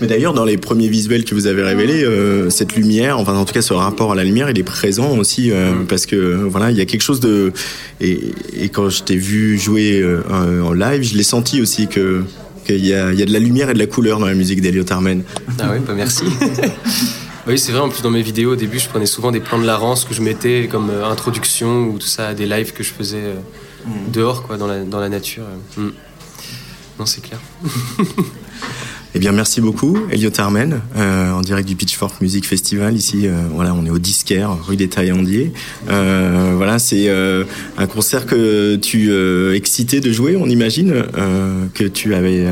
Mais d'ailleurs, dans les premiers visuels que vous avez révélés, euh, cette lumière, enfin en tout cas ce rapport à la lumière, il est présent aussi euh, parce que voilà, il y a quelque chose de et, et quand je t'ai vu jouer euh, en live, je l'ai senti aussi que qu'il y y a de la lumière et de la couleur dans la musique d'Eliot Armen. Ah ouais, bah merci. oui, c'est vrai, en plus dans mes vidéos au début, je prenais souvent des plans de la Rance que je mettais comme introduction ou tout ça, à des lives que je faisais euh, dehors, quoi, dans la, dans la nature. Mm. Non, c'est clair. Eh bien, merci beaucoup, Elliot Armen, euh, en direct du Pitchfork Music Festival. Ici, euh, voilà, on est au Disquaire, rue des Taillandiers. Euh, voilà, c'est un concert que tu excitais de jouer, on imagine, que tu avais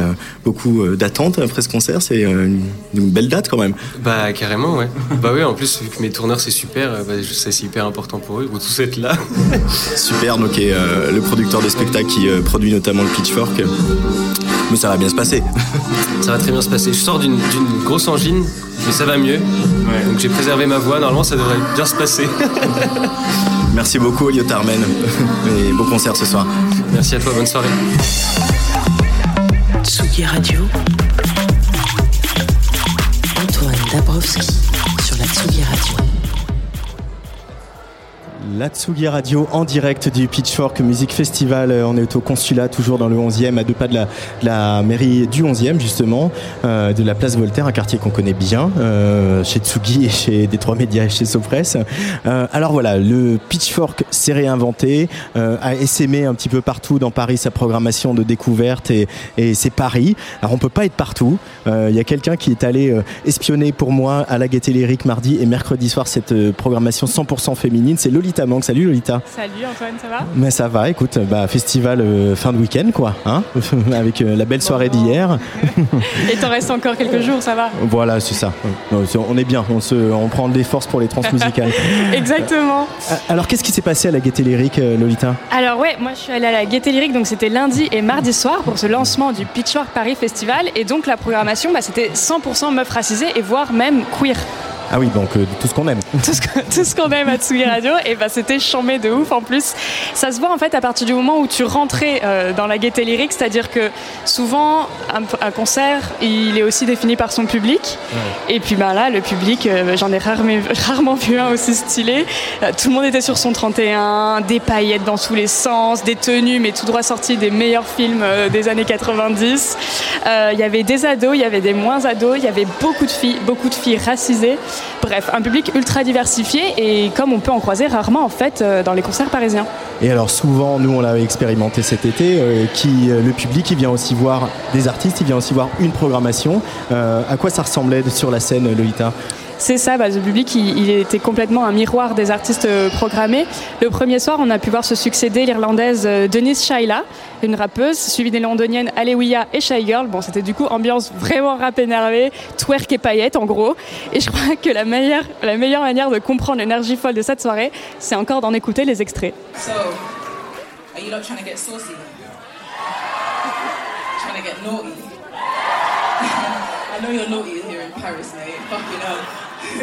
beaucoup d'attentes après ce concert. C'est une, une belle date quand même. Bah, carrément, ouais. bah oui, en plus, vu que mes tourneurs, c'est super, bah, je sais, c'est hyper important pour eux, ils vont tous être là. Super, donc et, le producteur des spectacles qui produit notamment le Pitchfork. Mais ça va bien se passer. Ça va très bien se passer. Je sors d'une grosse angine, mais ça va mieux. Donc j'ai préservé ma voix, normalement, ça devrait bien se passer. Merci beaucoup, Elliot Armen, et beau concert ce soir. Merci à toi, bonne soirée. Tsugi Radio. Antoine Dabrowski sur la Tsugi Radio. La Tsugi Radio en direct du Pitchfork Music Festival. Euh, On est au consulat, toujours dans le 11e, à deux pas de la, mairie du 11e, justement, euh, de la place Voltaire, un quartier qu'on connaît bien, euh, chez Tsugi et chez Détroit Média et chez Sopress. Alors voilà, le Pitchfork s'est réinventé, a essaimé un petit peu partout dans Paris sa programmation de découverte et, et c'est Paris. Alors on peut pas être partout. Il y a quelqu'un qui est allé espionner pour moi à la Gaîté Lyrique mardi et mercredi soir cette programmation 100% féminine. C'est Lolita Mank. Salut Lolita. Salut Antoine, ça va? Mais ça va, écoute, bah, festival euh, fin de week-end quoi, hein avec euh, la belle soirée d'hier. Et t'en restes encore quelques jours, ça va? Voilà, c'est ça. On est bien, on, se, on prend des forces pour les transmusicales. Exactement. Euh, Alors qu'est-ce qui s'est passé à la Gaîté Lyrique, Lolita? Alors ouais, moi je suis allée à la Gaieté Lyrique, donc c'était lundi et mardi soir pour ce lancement du Pitchfork Paris Festival. Et donc la programmation, bah, c'était 100% meufs racisées et voire même queer. Ah oui, donc euh, tout ce qu'on aime. tout ce qu'on aime à Tsugi Radio, et bah c'était chambé de ouf en plus. Ça se voit en fait à partir du moment où tu rentrais euh, dans la gaieté lyrique, c'est-à-dire que souvent un, un concert, il est aussi défini par son public. Et puis bah là, le public, euh, j'en ai rarement, rarement vu un aussi stylé. Tout le monde était sur son 31, des paillettes dans tous les sens, des tenues, mais tout droit sorties des meilleurs films des années 90. Euh, Il y avait des ados, il y avait des moins ados, il y avait beaucoup de filles, beaucoup de filles racisées. Bref, un public ultra diversifié et comme on peut en croiser rarement en fait euh, dans les concerts parisiens. Et alors souvent, nous on l'a expérimenté cet été, euh, qui, euh, le public il vient aussi voir des artistes, il vient aussi voir une programmation. À quoi ça ressemblait sur la scène, Lolita? C'est ça, bah, le public, il, était complètement un miroir des artistes euh, programmés. Le premier soir, on a pu voir se succéder l'Irlandaise euh, Denise Shaila, une rappeuse, suivie des Londoniennes Alewiya et Shy Girl. Bon, c'était du coup ambiance vraiment rap énervé, twerk et paillettes en gros. Et je crois que la meilleure, la meilleure manière de comprendre l'énergie folle de cette soirée, c'est encore d'en écouter les extraits. So, are you trying to get saucy? trying to get naughty? I know you're naughty here in Paris.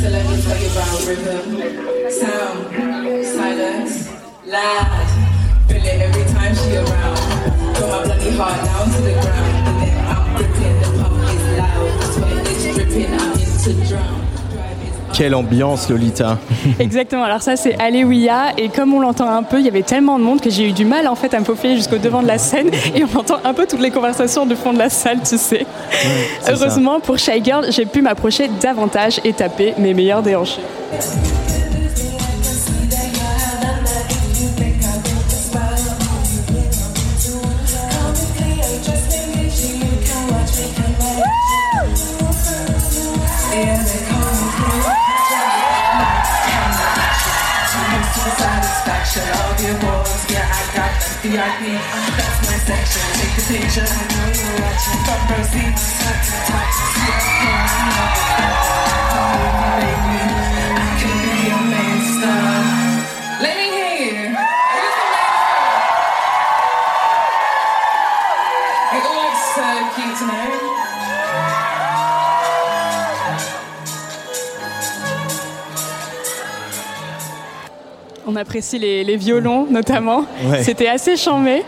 So let me tell you about rhythm, sound, silence, loud. Feel it every time she around. Put my bloody heart down to the ground. And then I'm gripping, the pump is loud. Sweat is dripping, I'm into drown. Quelle ambiance, Lolita. Exactement, alors ça c'est Alewiya et comme on l'entend un peu, il y avait tellement de monde que j'ai eu du mal en fait à me faufiler jusqu'au devant de la scène. Et on entend un peu toutes les conversations du fond de la salle, tu sais. Heureusement pour Shy Girl, j'ai pu m'approcher davantage et taper mes meilleurs déhanchés. VIP. That's my section. Take a picture, I know you're watching. Front row seat, apprécie les, les violons notamment. Ouais. C'était assez chambé.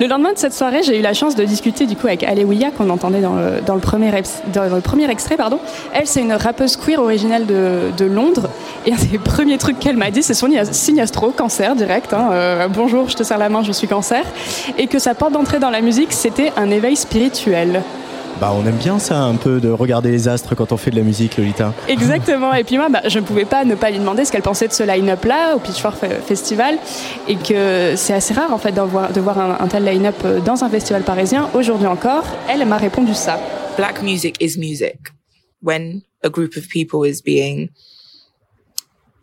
Le lendemain de cette soirée, j'ai eu la chance de discuter du coup avec Alewiya qu'on entendait dans le, dans le premier, eps- dans le premier extrait. Pardon. Elle, c'est une rappeuse queer originale de, de Londres. Et un des premiers trucs qu'elle m'a dit, c'est son signe astro, cancer direct. hein. Euh, bonjour, je te serre la main, je suis cancer. Et que sa porte d'entrée dans la musique, c'était un éveil spirituel. Bah on aime bien ça, un peu de regarder les astres quand on fait de la musique, Lolita. Exactement. Et puis moi, bah, je ne pouvais pas ne pas lui demander ce qu'elle pensait de ce line-up là au Pitchfork Fe- Festival, et que c'est assez rare en fait voir- de voir un, un tel line-up euh, dans un festival parisien. Aujourd'hui encore, elle m'a répondu ça. black music is music. When a group of people is being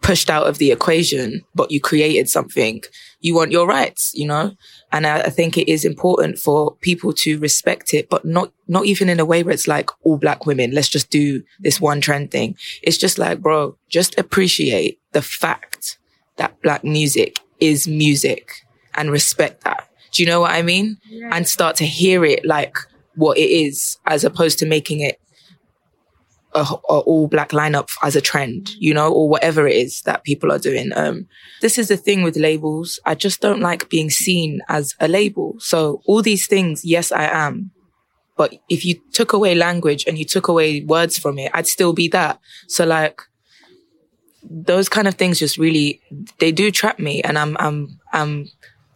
pushed out of the equation, but you created something, you want your rights, you know? And I, I think it is important for people to respect it, but not, not even in a way where it's like all black women. Let's just do this one trend thing. It's just like, bro, just appreciate the fact that black music is music and respect that. Do you know what I mean? And start to hear it like what it is as opposed to making it a, a all black lineup as a trend, you know, or whatever it is that people are doing. Um, this is the thing with labels. I just don't like being seen as a label. So all these things, yes, I am. But if you took away language and you took away words from it, I'd still be that. So like, those kind of things just really, they do trap me. And I'm, I'm, I'm,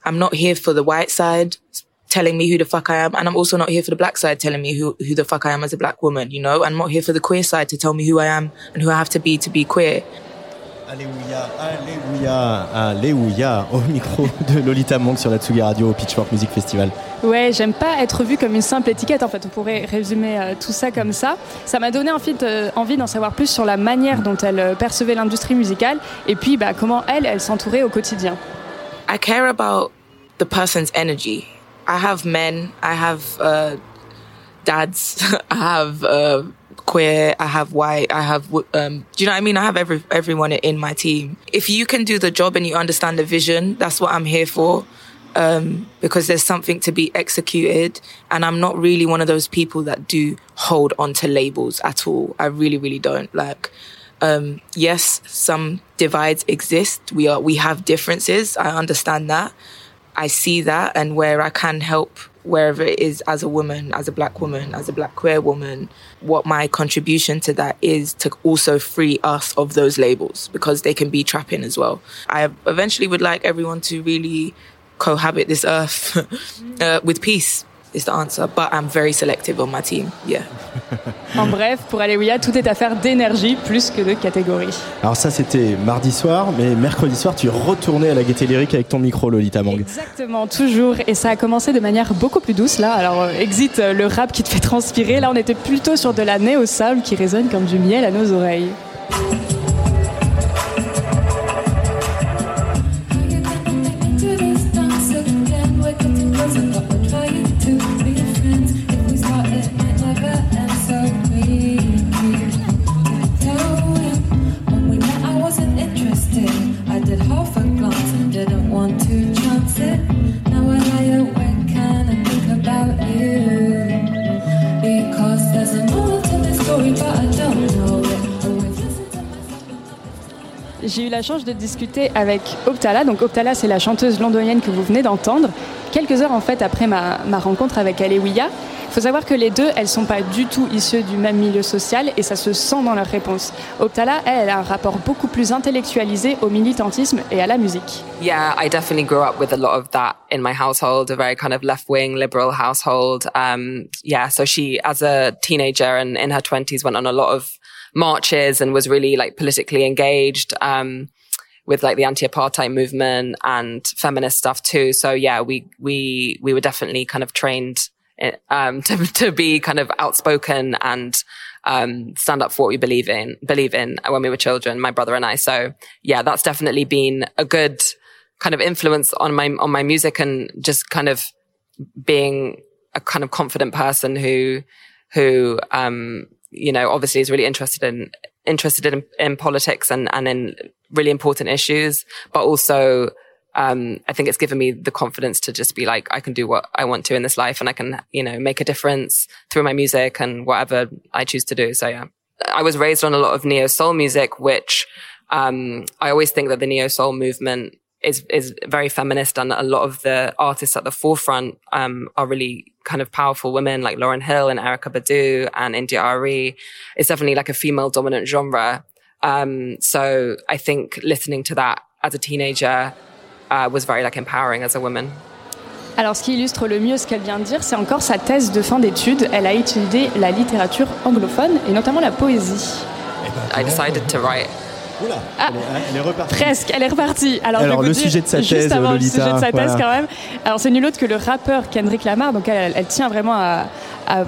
I'm not here for the white side telling me who the fuck I am. And I'm also not here for the black side telling me who, who the fuck I am as a black woman, you know? I'm not here for the queer side to tell me who I am and who I have to be to be queer. Alléluia, Alléluia, Alléluia, au micro de Lolita Monk sur la Tsugi Radio au Pitchfork Music Festival. Ouais, j'aime pas être vue comme une simple étiquette. En fait, on pourrait résumer euh, tout ça comme ça. Ça m'a donné envie de- envie d'en savoir plus sur la manière dont elle euh, percevait l'industrie musicale et puis bah, comment elle, elle s'entourait au quotidien. I care about the person's energy. I have men, I have uh, dads, I have uh, queer, I have white, I have. Um, do you know what I mean? I have every everyone in my team. If you can do the job and you understand the vision, that's what I'm here for. Um, because there's something to be executed, and I'm not really one of those people that do hold on to labels at all. I really, really don't like. Um, yes, some divides exist. We are we have differences. I understand that. I see that, and where I can help, wherever it is, as a woman, as a black woman, as a black queer woman, what my contribution to that is to also free us of those labels because they can be trapping as well. I eventually would like everyone to really cohabit this earth uh, with peace. Is the answer, but I'm very selective on my team. Yeah. En bref, pour Alléluia, tout est affaire d'énergie plus que de catégorie. Alors ça c'était mardi soir, mais mercredi soir tu es retourné à la Gaieté Lyrique avec ton micro Lolita Mang. Exactement, toujours. Et ça a commencé de manière beaucoup plus douce là. Alors, euh, exit euh, le rap qui te fait transpirer. Là, on était plutôt sur de la néo-soul qui résonne comme du miel à nos oreilles. J'ai eu la chance de discuter avec Optala. Donc Optala, c'est la chanteuse londonienne que vous venez d'entendre. Quelques heures en fait après ma, ma rencontre avec Alléluia. Il faut savoir que les deux, elles sont pas du tout issues du même milieu social et ça se sent dans leurs réponses. Optala, elle, elle a un rapport beaucoup plus intellectualisé au militantisme et à la musique. Yeah, I definitely grew up with a lot of that in my household, a very kind of left wing liberal household. Um, yeah, so she, as a teenager and in her twenties, went on a lot of marches and was really like politically engaged, um, with like the anti-apartheid movement and feminist stuff too. So yeah, we, we, we were definitely kind of trained, eh, um, to, to be kind of outspoken and, um, stand up for what we believe in, believe in when we were children, my brother and I. So yeah, that's definitely been a good kind of influence on my, on my music and just kind of being a kind of confident person who, who, um, you know, obviously is really interested in, interested in, in politics and, and in really important issues, but also, um, I think it's given me the confidence to just be like, I can do what I want to in this life and I can, you know, make a difference through my music and whatever I choose to do. So yeah, I was raised on a lot of neo soul music, which, um, I always think that the neo soul movement is, is very feminist and a lot of the artists at the forefront, um, are really kind of powerful women like Lauren Hill and Erica Badu and India Ari. It's definitely like a female dominant genre. Um, so I think listening to that as a teenager, uh, was very like empowering as a woman. Alors, ce qui illustre le mieux ce qu'elle vient de dire, c'est encore sa thèse de fin d'études. Elle a étudié la littérature anglophone et notamment la poésie. I decided to write Oula, Ah. elle, est, elle est repartie. Presque, elle est repartie. Alors, le sujet de sa juste thèse, avant Lolita, le sujet de sa thèse voilà. quand même. Alors c'est nul autre que le rappeur Kendrick Lamar. Donc elle, elle tient vraiment à, à,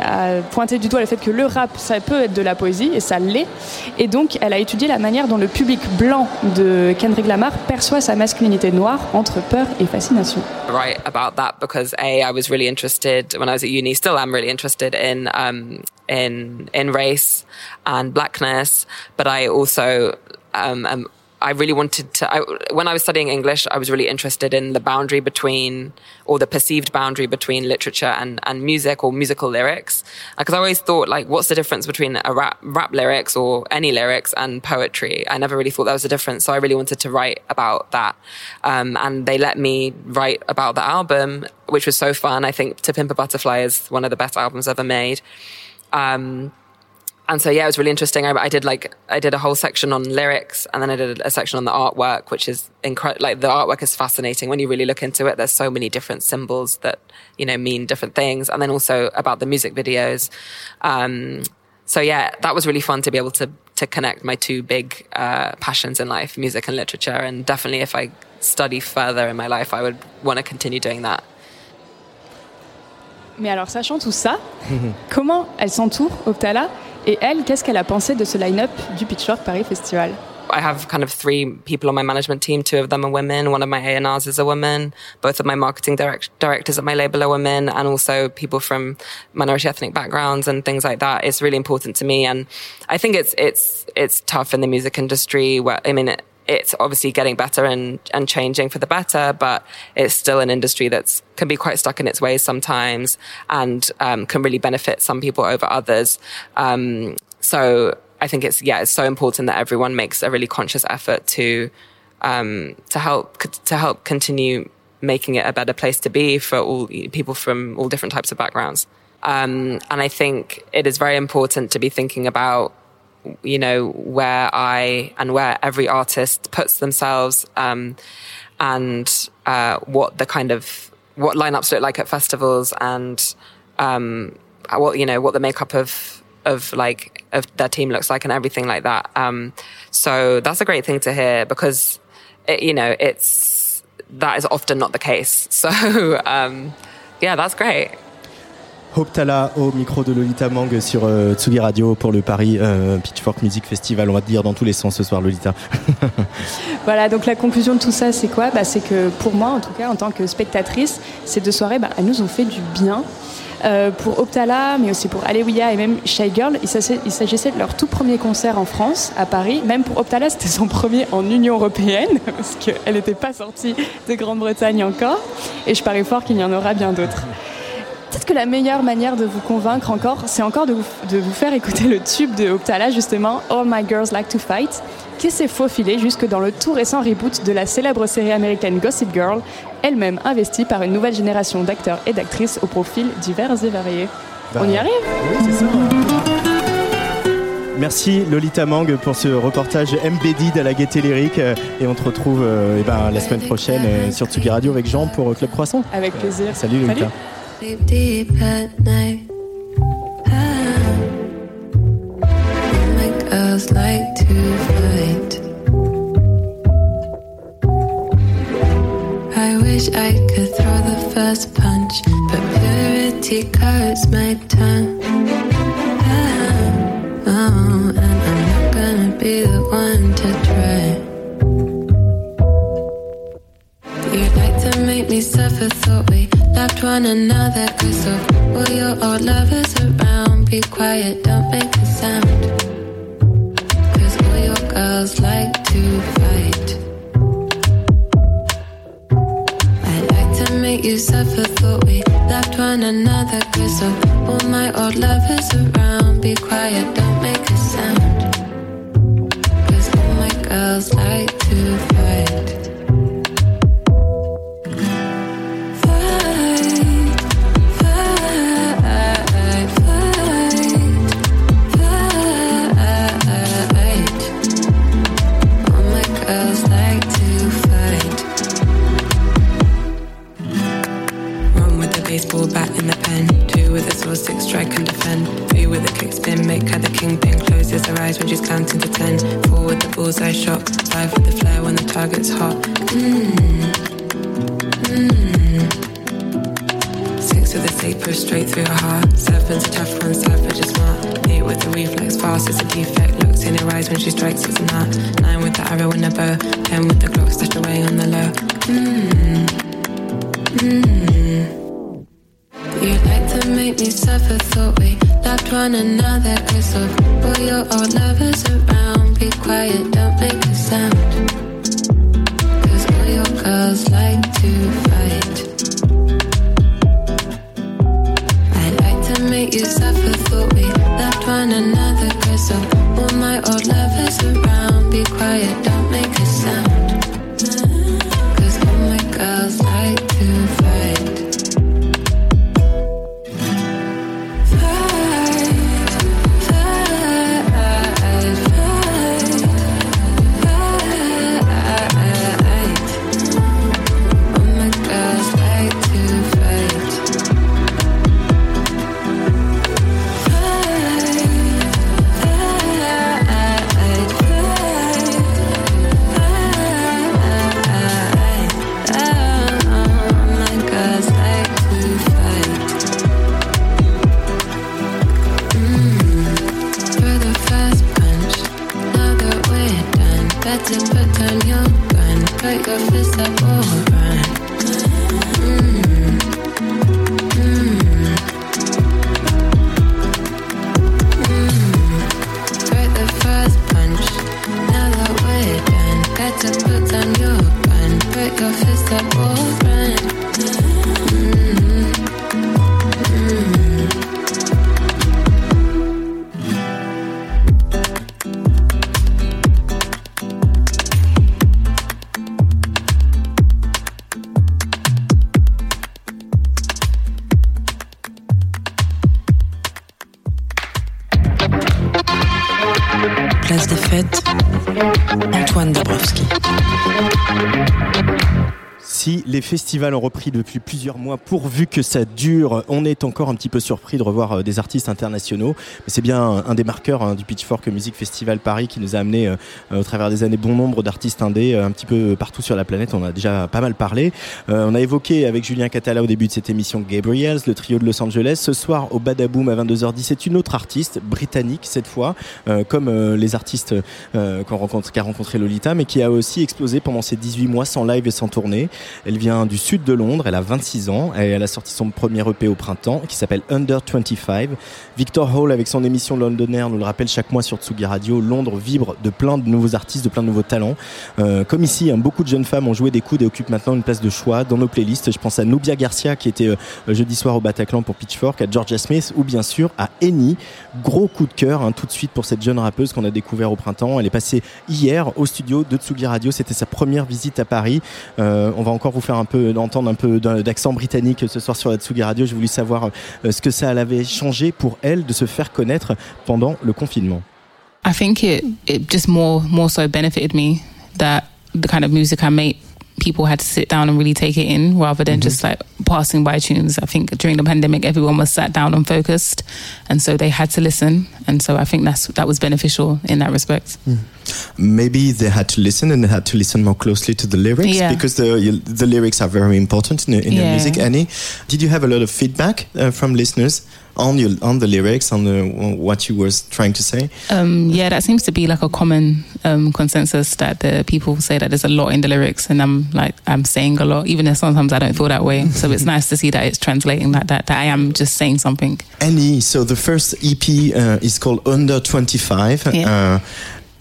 à pointer du doigt le fait que le rap, ça peut être de la poésie et ça l'est. Et donc elle a étudié la manière dont le public blanc de Kendrick Lamar perçoit sa masculinité noire entre peur et fascination. write about that because a I was really interested when I was at uni, still am really interested in um, in in race and blackness, but I also um, um, I really wanted to. I, when I was studying English, I was really interested in the boundary between, or the perceived boundary between literature and, and music or musical lyrics. Because I always thought, like, what's the difference between a rap, rap lyrics or any lyrics and poetry? I never really thought that was a difference. So I really wanted to write about that. Um, and they let me write about the album, which was so fun. I think To Pimp a Butterfly is one of the best albums ever made. Um, and so yeah, it was really interesting. I, I did like I did a whole section on lyrics, and then I did a, section on the artwork, which is incredible. Like the artwork is fascinating when you really look into it. There's so many different symbols that you know mean different things, and then also about the music videos. Um, so yeah, that was really fun to be able to to connect my two big uh, passions in life, music and literature. And definitely, if I study further in my life, I would want to continue doing that. Mais alors sachant tout ça, comment elle s'entoure Optala et elle, qu'est-ce qu'elle a pensé de ce line-up du Pitchfork Paris Festival I have kind of three people on my management team. Two of them are women. One of my A&Rs is a woman. Both of my marketing direct- directors at my label are women and also people from minority ethnic backgrounds and things like that. It's really important to me. And I think it's, it's, it's tough in the music industry where, I mean, it, it's obviously getting better and, and changing for the better, but it's still an industry that's can be quite stuck in its ways sometimes and um, can really benefit some people over others. Um, so I think it's yeah, it's so important that everyone makes a really conscious effort to um, to help to help continue making it a better place to be for all people from all different types of backgrounds. Um, and I think it is very important to be thinking about you know where I and where every artist puts themselves um, and uh, what the kind of what lineups look like at festivals and um, what you know what the makeup of of like of their team looks like and everything like that. Um, so that's a great thing to hear because it, you know it's that is often not the case. So um, yeah, that's great. Hope Tala au micro de Lolita Mang sur euh, Tsugi Radio pour le Paris euh, Pitchfork Music Festival. On va te dire dans tous les sens ce soir, Lolita. Voilà, donc la conclusion de tout ça, c'est quoi? Bah, C'est que pour moi, en tout cas, en tant que spectatrice, ces deux soirées, bah, elles nous ont fait du bien. Euh, pour Optala, mais aussi pour Alewiya et même Shy Girl, il s'agissait de leur tout premier concert en France, à Paris. Même pour Optala, c'était son premier en Union Européenne, parce qu'elle n'était pas sortie de Grande-Bretagne encore. Et je parie fort qu'il y en aura bien d'autres. Peut-être que la meilleure manière de vous convaincre encore, c'est encore de vous, de vous faire écouter le tube de Optala, justement, All My Girls Like to Fight, qui s'est faufilé jusque dans le tout récent reboot de la célèbre série américaine Gossip Girl, elle-même investie par une nouvelle génération d'acteurs et d'actrices aux profils divers et variés. On y arrive? Oui, c'est ça. Merci Lolita Mang pour ce reportage embedded à la gaieté lyrique et on te retrouve euh, eh ben, la semaine prochaine euh, sur Tsugi Radio avec Jean pour euh, Club Croissant. Avec plaisir. Salut Lolita. Sleep deep at night. Ah, my girls like to fight. I wish I could throw the first punch, but purity cuts my tongue. Ah, oh, and I'm not gonna be the one to make me suffer, thought we loved one another. Cause of all your old lovers around, be quiet, don't make a sound. Cause all your girls like to fight. I like to make you suffer, thought we loved one another. Cause of all my old lovers around, be quiet, don't make a sound. Cause all my girls like to fight. A kickspin, make her the kingpin. Closes her eyes when she's counting to ten. Four with the bullseye shot. Five with the flare when the target's hot. Mmm. Mmm. Six with a saber straight through her heart. Seven's a tough one, savage is smart. Eight with the reflex, fast as a defect. Looks in her eyes when she strikes, it's an art. Nine with the arrow and the bow. Ten with the clock stashed away on the low. Mmm. Mmm. You like to make me suffer, thought we loved one another. Cause of all your old lovers around, be quiet, don't make a sound. Cause all your girls like to fight. I'd like to make you suffer, thought we loved one another. Cause of all my old lovers around, be quiet, festivals ont repris depuis plusieurs mois, pourvu que ça dure, on est encore un petit peu surpris de revoir euh, des artistes internationaux. C'est bien un, des marqueurs hein, du Pitchfork Music Festival Paris qui nous a amené euh, au travers des années bon nombre d'artistes indés euh, un petit peu partout sur la planète. On a déjà pas mal parlé. Euh, on a évoqué avec Julien Catala au début de cette émission Gabriels, le trio de Los Angeles. Ce soir au Badaboom à 22h10, c'est une autre artiste britannique cette fois, euh, comme euh, les artistes euh, qu'a rencontré Lolita, mais qui a aussi explosé pendant ces 18 mois sans live et sans tournée. Elle vient du sud de Londres, elle a 26 ans et elle a sorti son premier EP au printemps qui s'appelle Under 25. Victor Hall avec son émission Londonaire nous le rappelle chaque mois sur Tsugi Radio. Londres vibre de plein de nouveaux artistes, de plein de nouveaux talents. Euh, comme ici, hein, beaucoup de jeunes femmes ont joué des coudes et occupent maintenant une place de choix dans nos playlists. Je pense à Nubia Garcia qui était euh, jeudi soir au Bataclan pour Pitchfork, à Georgia Smith ou bien sûr à Eni. Gros coup de cœur hein, tout de suite pour cette jeune rappeuse qu'on a découvert au printemps. Elle est passée hier au studio de Tsugi Radio. C'était sa première visite à Paris. Euh, on va encore vous faire un peu entendre un peu d'accent britannique ce soir sur la Tsugi Radio. J'ai voulu savoir euh, ce que ça avait changé pour elle de se faire connaître pendant le confinement. I think it it just more more so benefited me that the kind of music I people had to sit down and really take it in rather than just like passing by tunes. I think during the pandemic everyone was sat down and focused and so they had to listen and so I think that's that was beneficial in that respect. maybe they had to listen and they had to listen more closely to the lyrics Yeah. because the the lyrics are very important in, in your Yeah. music. Annie, did you have a lot of feedback uh, from listeners on your on the lyrics on the on what you were trying to say? Um, yeah, that seems to be like a common um, consensus that the people say that there's a lot in the lyrics, and I'm like I'm saying a lot, even if sometimes I don't feel that way. so it's nice to see that it's translating like that. That I am just saying something. Annie, so the first EP uh, is called Under 25. Uh,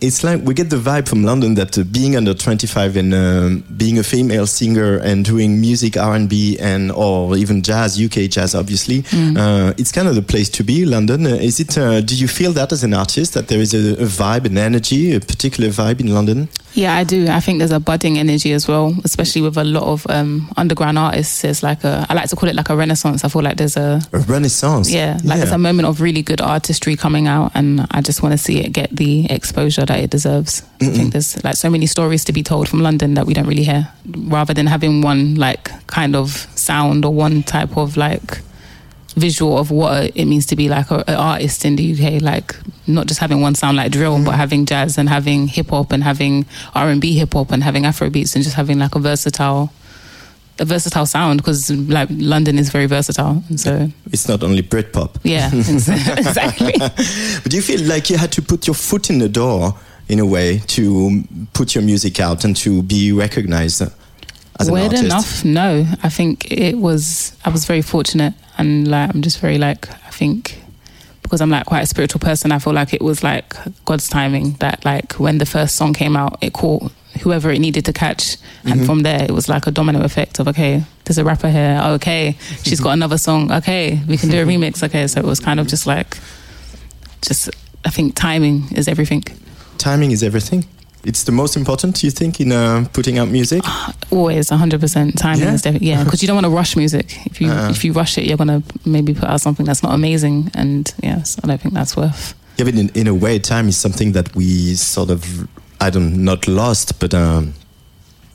it's like we get the vibe from London that uh, being under 25 and um, being a female singer and doing music R&B and or even jazz, UK jazz, obviously, Mm. uh, it's kind of the place to be. London, uh, is it? Uh, do you feel that as an artist that there is a, a vibe, an energy, a particular vibe in London? Yeah, I do. I think there's a budding energy as well, especially with a lot of um, underground artists. There's like a, I like to call it like a renaissance. I feel like there's a, A renaissance. yeah, like it's a moment of really good artistry coming out, and I just want to see it get the exposure that it deserves. I think there's like so many stories to be told from London that we don't really hear, rather than having one like kind of sound or one type of like visual of what it means to be like an artist in the UK. Like not just having one sound like drill, but mm. having jazz and having hip hop and having R and B hip hop and having Afro beats and just having like a versatile, a versatile sound because like London is very versatile. And so It's not only Britpop. yeah, exactly. but do you feel like you had to put your foot in the door in a way to put your music out and to be recognized Weird enough, no. I think it was. I was very fortunate, and like I'm just very like I think because I'm like quite a spiritual person. I feel like it was like God's timing that like when the first song came out, it caught whoever it needed to catch, and Mhm. from there it was like a domino effect of okay, there's a rapper here. Okay, she's got another song. Okay, we can do a remix. Okay, so it was kind of just like just. I think timing is everything. Timing is everything. It's the most important, you think, in uh, putting out music? Always, hundred percent. Timing Yeah? is definitely yeah, because you don't want to rush music. If you Uh-uh. if you rush it, you're gonna maybe put out something that's not amazing, and yes, I don't think that's worth. Yeah, but in, in a way, time is something that we sort of, I don't, not lost, but um,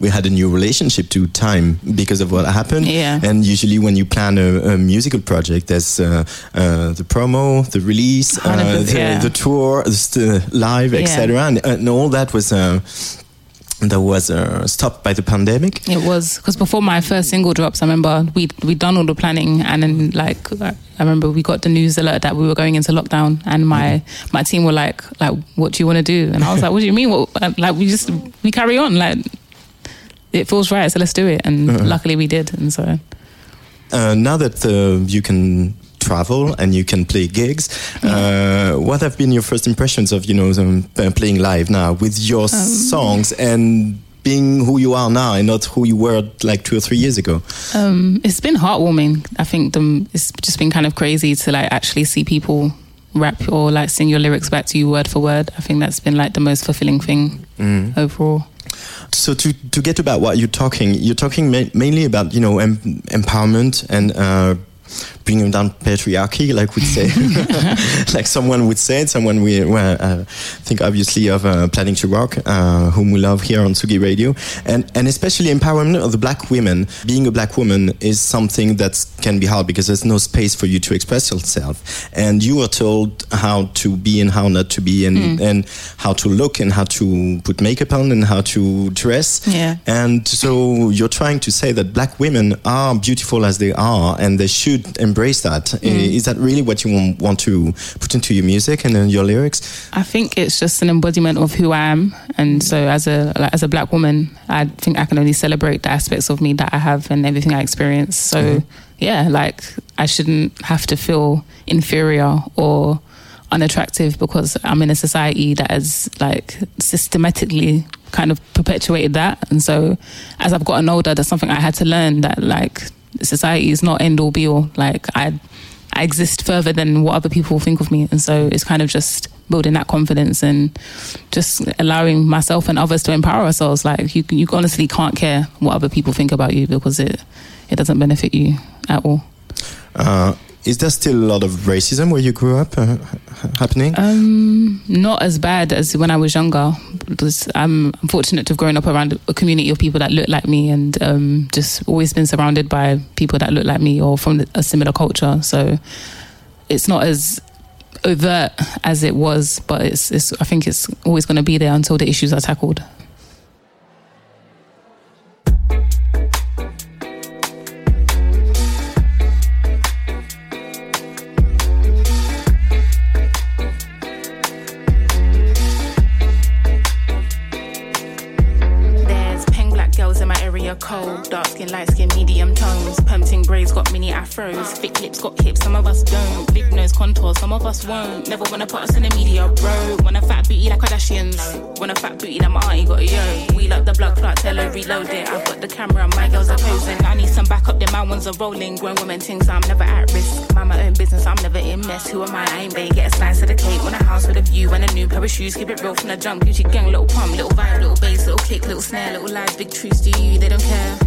we had a new relationship to time because of what happened. Yeah. And usually, when you plan a, a musical project, there's uh, uh, the promo, the release, uh, the, yeah. the tour, the live, Yeah. etc. And, and all that was. Uh, that was uh, stopped by the pandemic. It was because before my first single drops, I remember we we done all the planning, and then like I remember we got the news alert that we were going into lockdown, and my my team were like like What do you want to do? And I was like, What do you mean? What uh, like we just we carry on like. It feels right, so let's do it. And Uh-huh. luckily we did. And so Uh, now that uh, you can travel and you can play gigs, uh, what have been your first impressions of you know uh, playing live now with your songs and being who you are now and not who you were like two or three years ago? Um, it's been heartwarming. I think the, it's just been kind of crazy to like actually see people rap or like sing your lyrics back to you word for word. I think that's been like the most fulfilling thing Mm. overall. So to to get about what you're talking, you're talking ma- mainly about you know em- empowerment and uh, bringing down patriarchy, like would say, like someone would say, someone we well, uh, think obviously of uh, Planning to Rock, uh, whom we love here on Sugi Radio, and and especially empowerment of the black women. Being a black woman is something that can be hard because there's no space for you to express yourself, and you are told how to be and how not to be, and Mm. and how to look and how to put makeup on and how to dress. Yeah. And so you're trying to say that black women are beautiful as they are and they should embrace that. Mm. Is that really what you want- to put into your music and in your lyrics? I think it's just an embodiment of who I am, and so as a like, as a black woman, I think I can only celebrate the aspects of me that I have and everything I experience. So yeah, like I shouldn't have to feel inferior or unattractive because I'm in a society that has like systematically kind of perpetuated that, and so as I've gotten older, that's something I had to learn that like society is not end all be all. Like I I exist further than what other people think of me. And so it's kind of just building that confidence and just allowing myself and others to empower ourselves. Like you, you honestly can't care what other people think about you because it, it doesn't benefit you at all. Uh, is there still a lot of racism where you grew up uh, happening? Um, not as bad as when I was younger. I'm fortunate to have grown up around a community of people that look like me, and um, just always been surrounded by people that look like me or from a similar culture. So it's not as overt as it was, but it's, it's I think it's always going to be there until the issues are tackled. Girls in my area cold. Dark skin, light skin, medium tones. Pumping braids got mini afros. Thick lips got hips, some of us don't. Big nose contour, some of us won't. Never wanna put us in the media, bro. Want a fat booty like Kardashians. Want a fat booty that my auntie got a yo. We like the blood clot, tell her reload it. I've got the camera, my girls are posing. I need some backup, then my ones are rolling. Grown women things, I'm never at risk. Mind my own business, I'm never in mess. Who am I? I ain't bae. Get a slice of the cake. Want a house with a view and a new pair of shoes. Keep it real from the jump. Gucci gang, little pump, little vibe, little bass, little kick, little snare, little lies, big truths. Do you? They don't care.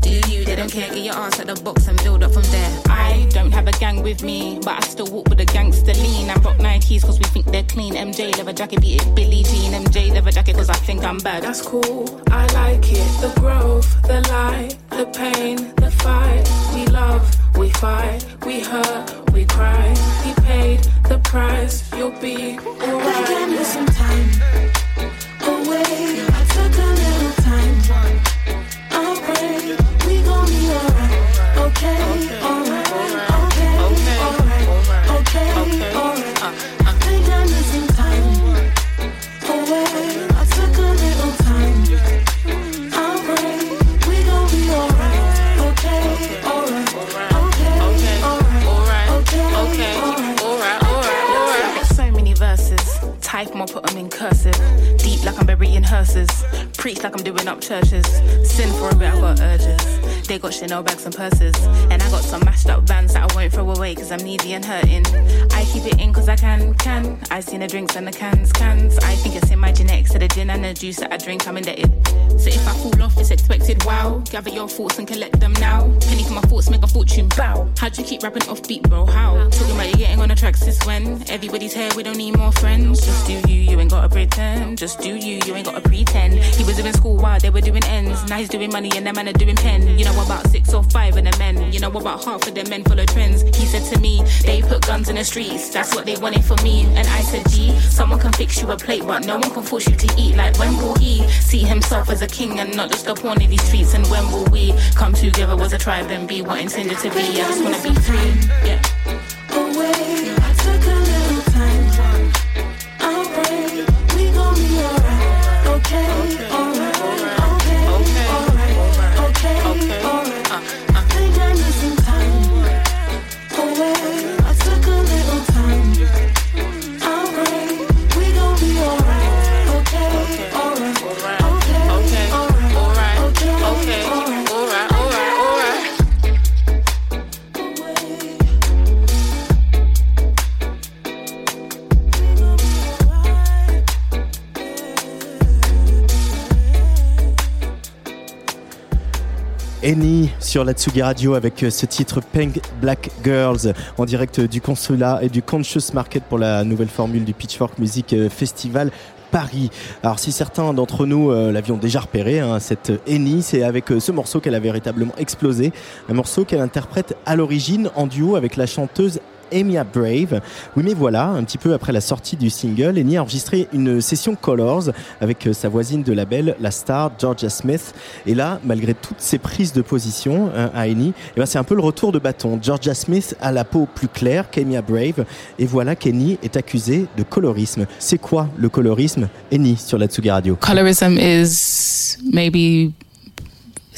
Do you? They don't care. Get your ass at the box and build up from there. I don't have a gang with me, but I still walk with a gangster lean. I rock Nikes cause we think they're clean. MJ leather jacket, beat it Billie Jean. MJ leather jacket cause I think I'm bad. That's cool. I like it. The growth, the light, the pain, the fight. We love, we fight, we hurt, we cry. He paid the price. You'll be alright. Give me some time away. I took a put them in cursive. Deep like I'm burying hearses. Preach like I'm doing up churches. Sin for a bit, I got urges. They got Chanel bags and purses. And I got some mashed up vans that I won't throw away cause I'm needy and hurting. I keep it in cause I can, can. I seen the drinks and the cans, cans. I think it's in my genetics to the gin and the juice that I drink, I'm indebted. So if I fall off, it's expected, wow. Gather your thoughts and collect them now. Penny for my thoughts, make a fortune, bow. How'd you keep rapping offbeat, bro? How? Talking about you getting on the tracks since when? Everybody's here, we don't need more friends. Just do you, you ain't gotta pretend. Just do you, you ain't gotta pretend. He was doing school while they were doing ends. Now he's doing money and them man are doing pen. You know about six or five of the men. You know about half of the men full of trends. He said to me, they put guns in the streets. That's what they wanted for me. And I said, gee, someone can fix you a plate, but no one can force you to eat. Like when will he see himself as a king and not just a pawn in these streets? And when will we come together as a tribe and be what intended to be? I just wanna be free. Yeah. away. Sur la Tsugi Radio avec euh, ce titre Pink Black Girls en direct du consulat et du Conscious Market pour la nouvelle formule du Pitchfork Music euh, Festival Paris. Alors si certains d'entre nous euh, l'avions déjà repéré, hein, cette Annie, c'est avec euh, ce morceau qu'elle a véritablement explosé. Un morceau qu'elle interprète à l'origine en duo avec la chanteuse Emia Brave. Oui, mais voilà, un petit peu après la sortie du single, Annie a enregistré une session Colors avec euh, sa voisine de label, la star Georgia Smith. Et là, malgré toutes ses prises de position hein, à Annie, eh ben, c'est un peu le retour de bâton. Georgia Smith a la peau plus claire qu'Emia Brave. Et voilà qu'Annie est accusée de colorisme. C'est quoi le colorisme? Annie sur la Tsugi Radio. Colorism is maybe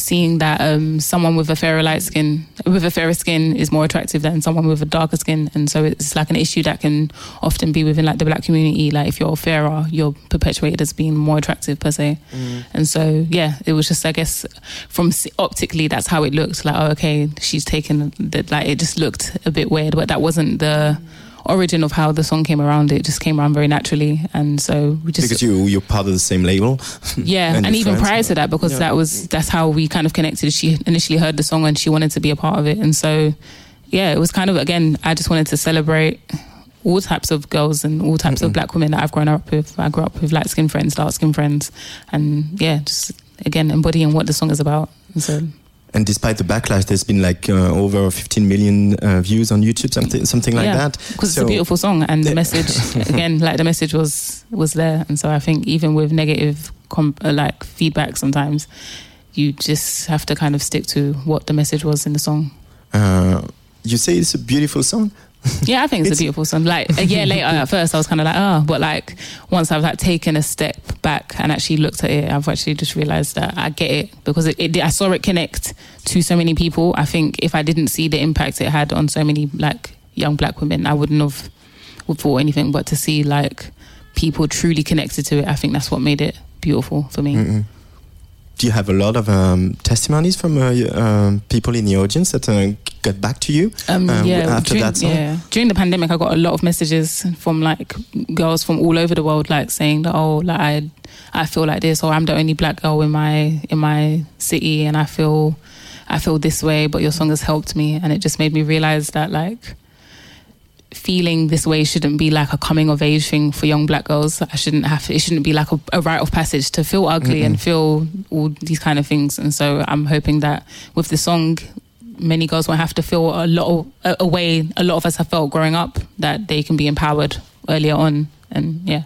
seeing that um, someone with a fairer light skin, with a fairer skin, is more attractive than someone with a darker skin, and so it's like an issue that can often be within like the black community. Like if you're fairer, you're perpetuated as being more attractive per se, and so yeah, it was just I guess from optically that's how it looked. Like oh okay, she's taken that like it just looked a bit weird, but that wasn't the origin of how the song came around. It just came around very naturally, and so we just because you, you're part of the same label. yeah, and, you're even friends. prior to that, because Yeah. that was that's how we kind of connected. She initially heard the song and she wanted to be a part of it, and so yeah, it was kind of again. I just wanted to celebrate all types of girls and all types of mm-hmm. black women that I've grown up with. I grew up with light skin friends, dark skin friends, and yeah, just again embodying what the song is about. And so And despite the backlash, there's been like uh, over 15 million uh, views on YouTube, something something like yeah, that. because it's a beautiful song and the message again, like the message was was there, and so I think even with negative com- uh, like feedback, sometimes you just have to kind of stick to what the message was in the song. Uh, you say it's a beautiful song. Yeah, I think it's, a beautiful song. Like a year later, at first I was kind of like, oh, but like once I've like taken a step back and actually looked at it, I've actually just realized that I get it because it, it I saw it connect to so many people. I think if I didn't see the impact it had on so many like young black women, I wouldn't have would thought anything. But to see like people truly connected to it, I think that's what made it beautiful for me. Mm-mm. Do you have a lot of um, testimonies from uh, um, people in the audience that uh, got back to you Um, uh, yeah, after during, that song? yeah. During the pandemic, I got a lot of messages from like girls from all over the world, like saying that oh, like I, I feel like this, or I'm the only black girl in my in my city, and I feel, I feel this way, but your song has helped me, and it just made me realize that like. Feeling this way shouldn't be like a coming of age thing for young black girls. I shouldn't have. It shouldn't be like a, a rite of passage to feel ugly and Mm-mm. feel all these kind of things. And so I'm hoping that with the song, many girls won't have to feel a lot of, a, a way a lot of us have felt growing up that they can be empowered earlier on. And yeah,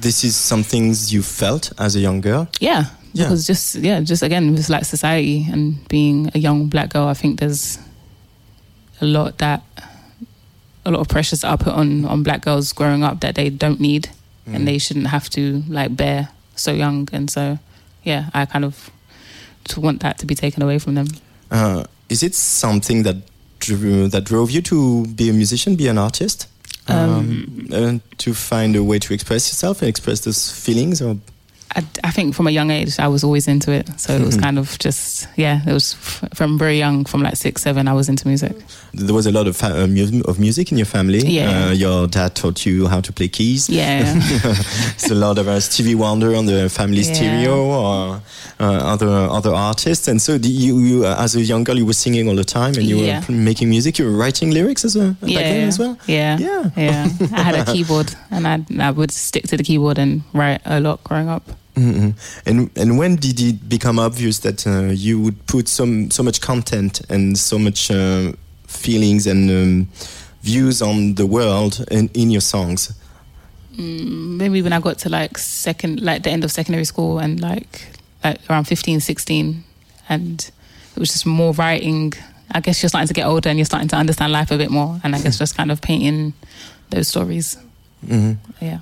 This is some things you felt as a young girl. yeah, because just yeah, just again, with like society and being a young black girl, I think there's a lot that a lot of pressures that are put on on black girls growing up that they don't need Mm. and they shouldn't have to like bear so young. And so yeah, I kind of to want that to be taken away from them. Uh, is it something that drew, that drove you to be a musician, be an artist? Um, uh, to find a way to express yourself and express those feelings, or I, I think from a young age I was always into it. So it was Mhm. kind of just yeah, it was f- from very young, from like six, seven, I was into music. there was a lot of fa- uh, of music in your family. Yeah. Uh, your dad taught you how to play keys. Yeah. it's a lot of uh, Stevie Wonder on the family Yeah. stereo or uh, other other artists. And so, you, you uh, as a young girl, you were singing all the time, and you Yeah. were making music. You were writing lyrics as a back then as well. Yeah. Yeah. Yeah. I had a keyboard and I I would stick to the keyboard and write a lot growing up. Hmm And and when did it become obvious that uh, you would put some so much content and so much uh, feelings and um, views on the world in, in your songs? Mm, maybe when I got to like second, like the end of secondary school and like, like around 15, 16 and it was just more writing. I guess you're starting to get older and you're starting to understand life a bit more. And I guess just kind of painting those stories. hmm Yeah.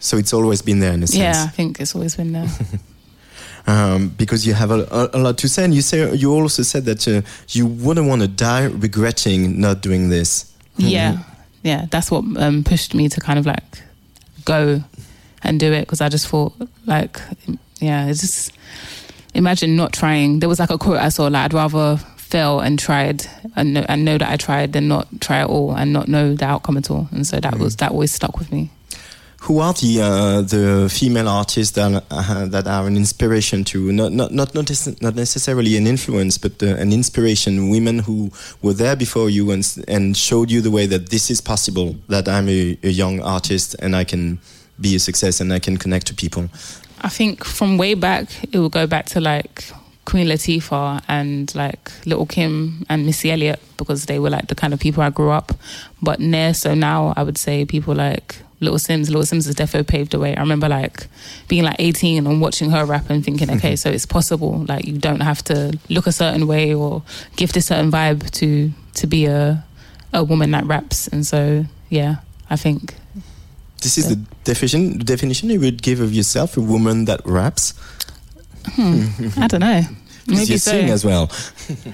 So it's always been there in a sense. Yeah, I think it's always been there. um, because you have a, a, a lot to say. And you say you also said that uh, you wouldn't want to die regretting not doing this. Yeah, yeah, that's what um, pushed me to kind of like go and do it because I just thought like, yeah, it's just imagine not trying. There was like a quote I saw like I'd rather fail and tried and know, and know that I tried than not try at all and not know the outcome at all. And so that was that always stuck with me. Who are the uh, the female artists that uh, that are an inspiration to not not not not, necessarily an influence but uh, an inspiration women who were there before you and and showed you the way that this is possible that I'm a, a young artist and I can be a success and I can connect to people I think from way back, it will go back to like Queen Latifah and like Little Kim and Missy Elliott because they were like the kind of people I grew up. But near so now, I would say people like Little Sims. Little Sims has defo paved the way. I remember like being like 18 and watching her rap and thinking, okay, so it's possible. Like you don't have to look a certain way or give a certain vibe to to be a a woman that raps. And so yeah, I think this is the definition the definition you would give of yourself a woman that raps hmm, I don't know. Maybe you so. sing as well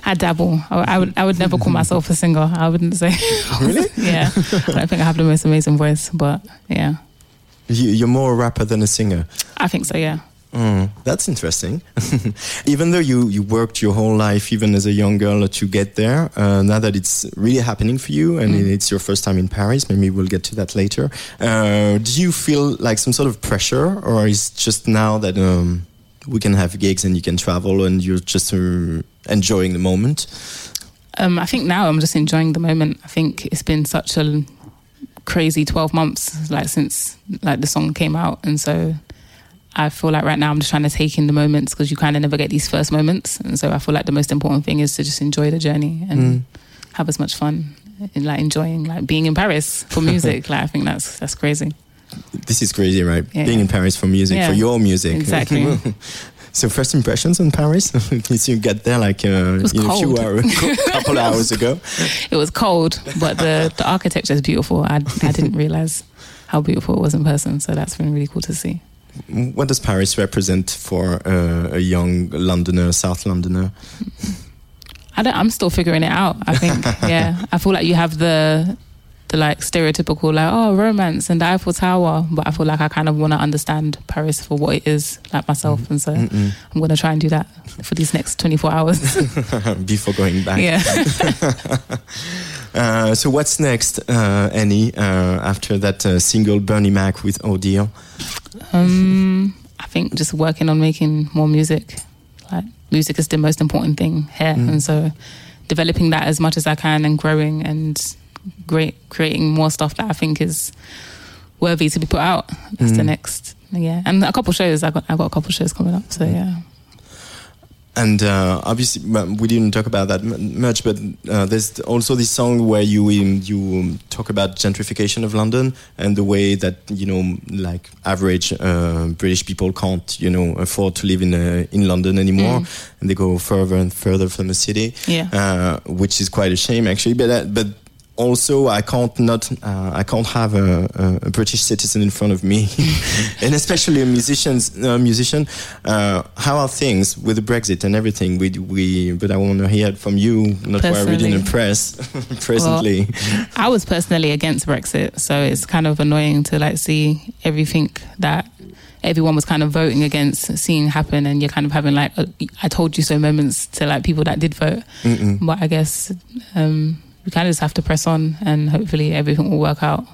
I dabble. I, I would. I would never call myself a singer. I wouldn't say. Really? yeah. I don't think I have the most amazing voice, but yeah, you, you're more a rapper than a singer I think so. Yeah. Mm, that's interesting. even though you, you worked your whole life, even as a young girl, to get there, uh, now that it's really happening for you and Mm. it's your first time in Paris, maybe we'll get to that later. Uh, do you feel like some sort of pressure, or is just now that um, we can have gigs and you can travel and you're just uh, enjoying the moment? Um, I think now I'm just enjoying the moment. I think it's been such a crazy 12 months, like since like the song came out, and so I feel like right now I'm just trying to take in the moments because you kind of never get these first moments, and so I feel like the most important thing is to just enjoy the journey and Mm. have as much fun, in, like enjoying like being in Paris for music. like I think that's that's crazy. This is crazy, right? Yeah. Being in Paris for music, Yeah. for your music. Exactly. so, first impressions on Paris? Since you got there like uh, a few hours, couple hours ago. It was cold, but the the architecture is beautiful. I I didn't realize how beautiful it was in person, so that's been really cool to see. What does Paris represent for uh, a young Londoner, South Londoner? I don't, I'm still figuring it out. I think, yeah. I feel like you have the the like stereotypical like oh romance and the Eiffel Tower, but I feel like I kind of want to understand Paris for what it is, like myself, and so Mm-mm. I'm gonna try and do that for these next 24 hours. Before going back. Yeah. uh, so what's next, uh, Annie, uh, after that uh, single Bernie Mac with Ordeal? um, I think just working on making more music. Like music is the most important thing here, Mm. and so developing that as much as I can and growing and great creating more stuff that I think is worthy to be put out. That's the Mm. next, yeah, and a couple shows. I got I got a couple shows coming up, so yeah. And uh, obviously, we didn't talk about that much, but uh, there's also this song where you um, you um, talk about gentrification of London and the way that you know, like average uh, British people can't, you know, afford to live in uh, in London anymore, Mm. and they go further and further from the city. Yeah. uh, which is quite a shame actually. But uh, but also I can't not uh, I can't have a, a, a British citizen in front of me, and especially a musician's uh, musician. Uh, how are things with the Brexit and everything? We we but I want to hear it from you, not what I read in the press presently. I was personally against Brexit, so it's kind of annoying to like see everything that everyone was kind of voting against seeing happen, and you're kind of having like a, I told you so moments to like people that did vote. Mm-mm. But I guess um, we kind of just have to press on, and hopefully everything will work out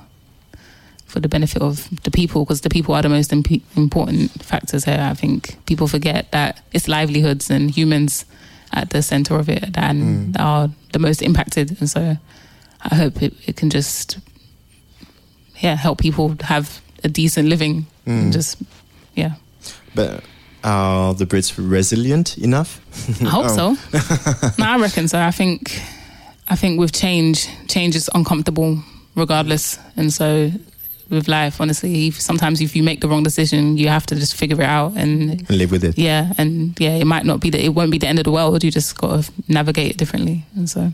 for the benefit of the people, because the people are the most imp- important factors here. I think people forget that it's livelihoods and humans at the center of it that, and that are the most impacted, and so I hope it, it can just yeah help people have a decent living. Mm. And just yeah, But are the Brits resilient enough? I hope Oh. so. no, I reckon so. I think I think with change, change is uncomfortable regardless, and so. With life, honestly, if, sometimes if you make the wrong decision, you have to just figure it out and And live with it. yeah, and yeah, it might not be that it won't be the end of the world. You just got to navigate it differently, and so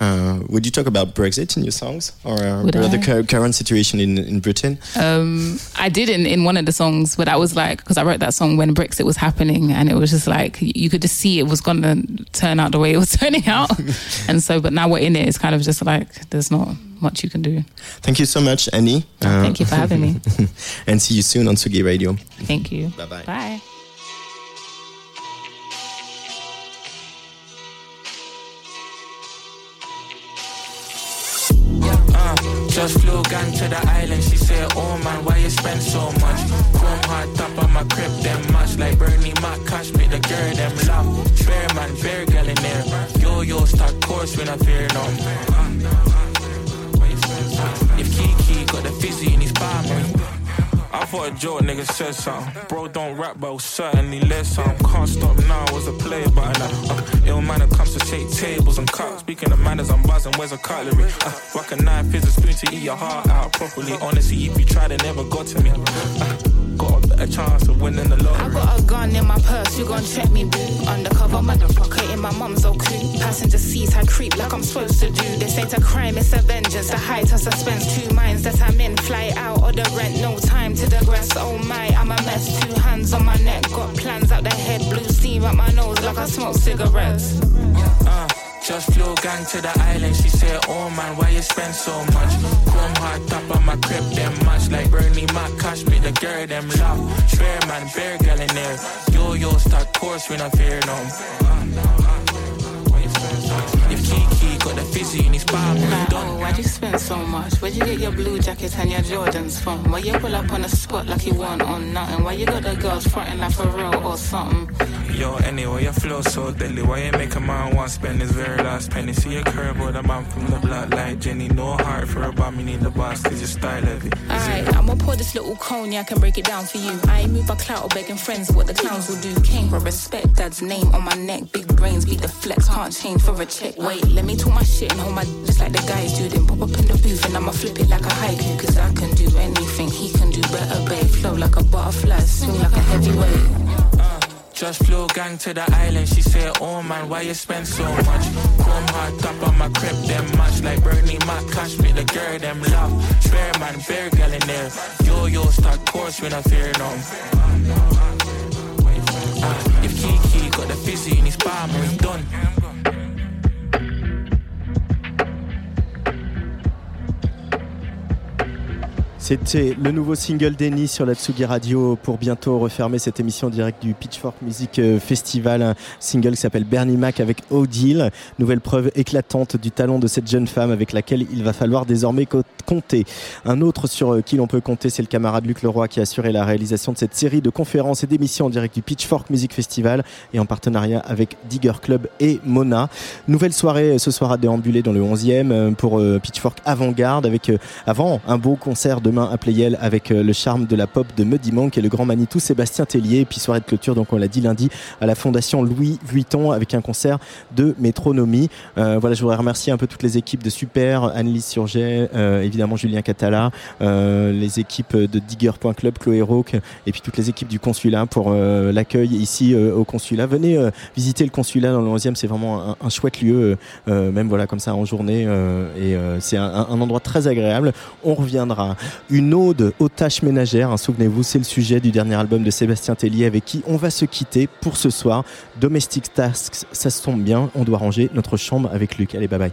Uh, would you talk about Brexit in your songs or, uh, or the current situation in, in Britain? Um, I did in, in one of the songs, but I was like, because I wrote that song when Brexit was happening, and it was just like you could just see it was going to turn out the way it was turning out, and so, but now we're in it. It's kind of just like there's not much you can do. Thank you so much, Annie. Uh, Thank you for having me. and see you soon on Sugi Radio. Thank you. Bye-bye. Bye. Just flew gang to the island. She said, Oh man, why you spend so much? Chrome hard top on my crib, them much like Bernie Mac, cash me the girl, them love. Spare man, fair girl in there. Yo yo, start course when I fear no. If Kiki got the fizzy in his palm, I thought a joke nigga said something. Bro, don't rap, but certainly less something. Can't stop now, was a player, but I uh, ill manner comes to shake tables and cups. Speaking of manners, I'm buzzing, where's a cutlery? Uh, rock a knife, here's a spoon to eat your heart out properly. Honestly, if you tried, it never got to me. Uh, got a better chance of winning the lottery. I got a gun in my purse, you gon' check me, boo. Undercover motherfucker in my mum's old coupe. Passenger seats, I creep like I'm supposed to do. This ain't a crime, it's a vengeance. The height of suspense, two minds that I'm in. Fly out or the rent, no time to digress. Oh my, I'm a mess. Two hands on my neck, got plans out the head. Blue steam up my nose like I smoke cigarettes. Uh, just flew gang to the island. She said, Oh man, why you spend so much? Chrome hard top on my crib, them much like Bernie Mac, cash me the girl, them love. Spare man, fair girl in there. Yo yo, start course when I fear no. Kiki got the fizzy in his palm, Like, oh, why'd you spend so much? Where'd you get your blue jackets and your Jordans from? Why you pull up on the spot like you want on nothing? Why you got the girls fronting like for real or something? Yo, anyway, your flow so deadly. Why you make a man want spend his very last penny? See a curve with a man from the blood like Jenny. No heart for a bomb, you need the boss, cause your style of heavy. Alright, I'ma pour this little cognac and break it down for you. I ain't move by clout or begging friends what the clowns will do. Came for respect, dad's name on my neck. Big brains beat the flex, can't change for a check. Wait, let me talk my shit and hold my just like the guys do. Then pop up in the booth and I'ma flip it like a haiku. Cause I can do anything, he can do better, babe. Flow like a butterfly, swing like a heavyweight. Just flew gang to the island. She said, Oh man, why you spend so much? Chrome hard top on my crib, them much like Bernie Mac, cash me the girl, them love. Spare man, fair girl in there. Yo yo, start course when I fear no. Uh, if Kiki got the fizzy in his palm, we done. C'était le nouveau single d'Enny sur la Tsugi Radio pour bientôt refermer cette émission en direct du Pitchfork Music euh, Festival. Un single qui s'appelle Bernie Mac avec Odile. Nouvelle preuve éclatante du talent de cette jeune femme avec laquelle il va falloir désormais co- compter. Un autre sur euh, qui l'on peut compter, c'est le camarade Luc Leroy qui a assuré la réalisation de cette série de conférences et d'émissions en direct du Pitchfork Music Festival et en partenariat avec Digger Club et Mona. Nouvelle soirée euh, ce soir à déambuler dans le 11e euh, pour Pitchfork Avant-Garde avec avant un beau concert demain à Playel avec euh, le charme de la pop de Muddy et le grand Manitou Sébastien Tellier et puis soirée de clôture donc on l'a dit lundi à la Fondation Louis Vuitton avec un concert de métronomie. Euh, voilà, je voudrais remercier un peu toutes les équipes de Super, Annelise Surget, euh, évidemment Julien Catala, les équipes de Digger.club, Chloé Roque et puis toutes les équipes du consulat pour l'accueil ici au consulat. Venez visiter le consulat dans le 11e, c'est vraiment un, chouette lieu, même voilà comme ça en journée et c'est un endroit très agréable. On reviendra. Une ode aux tâches ménagères, hein, souvenez-vous, c'est le sujet du dernier album de Sébastien Tellier avec qui on va se quitter pour ce soir. Domestic Tasks, ça se tombe bien, on doit ranger notre chambre avec Luc. Allez, bye bye.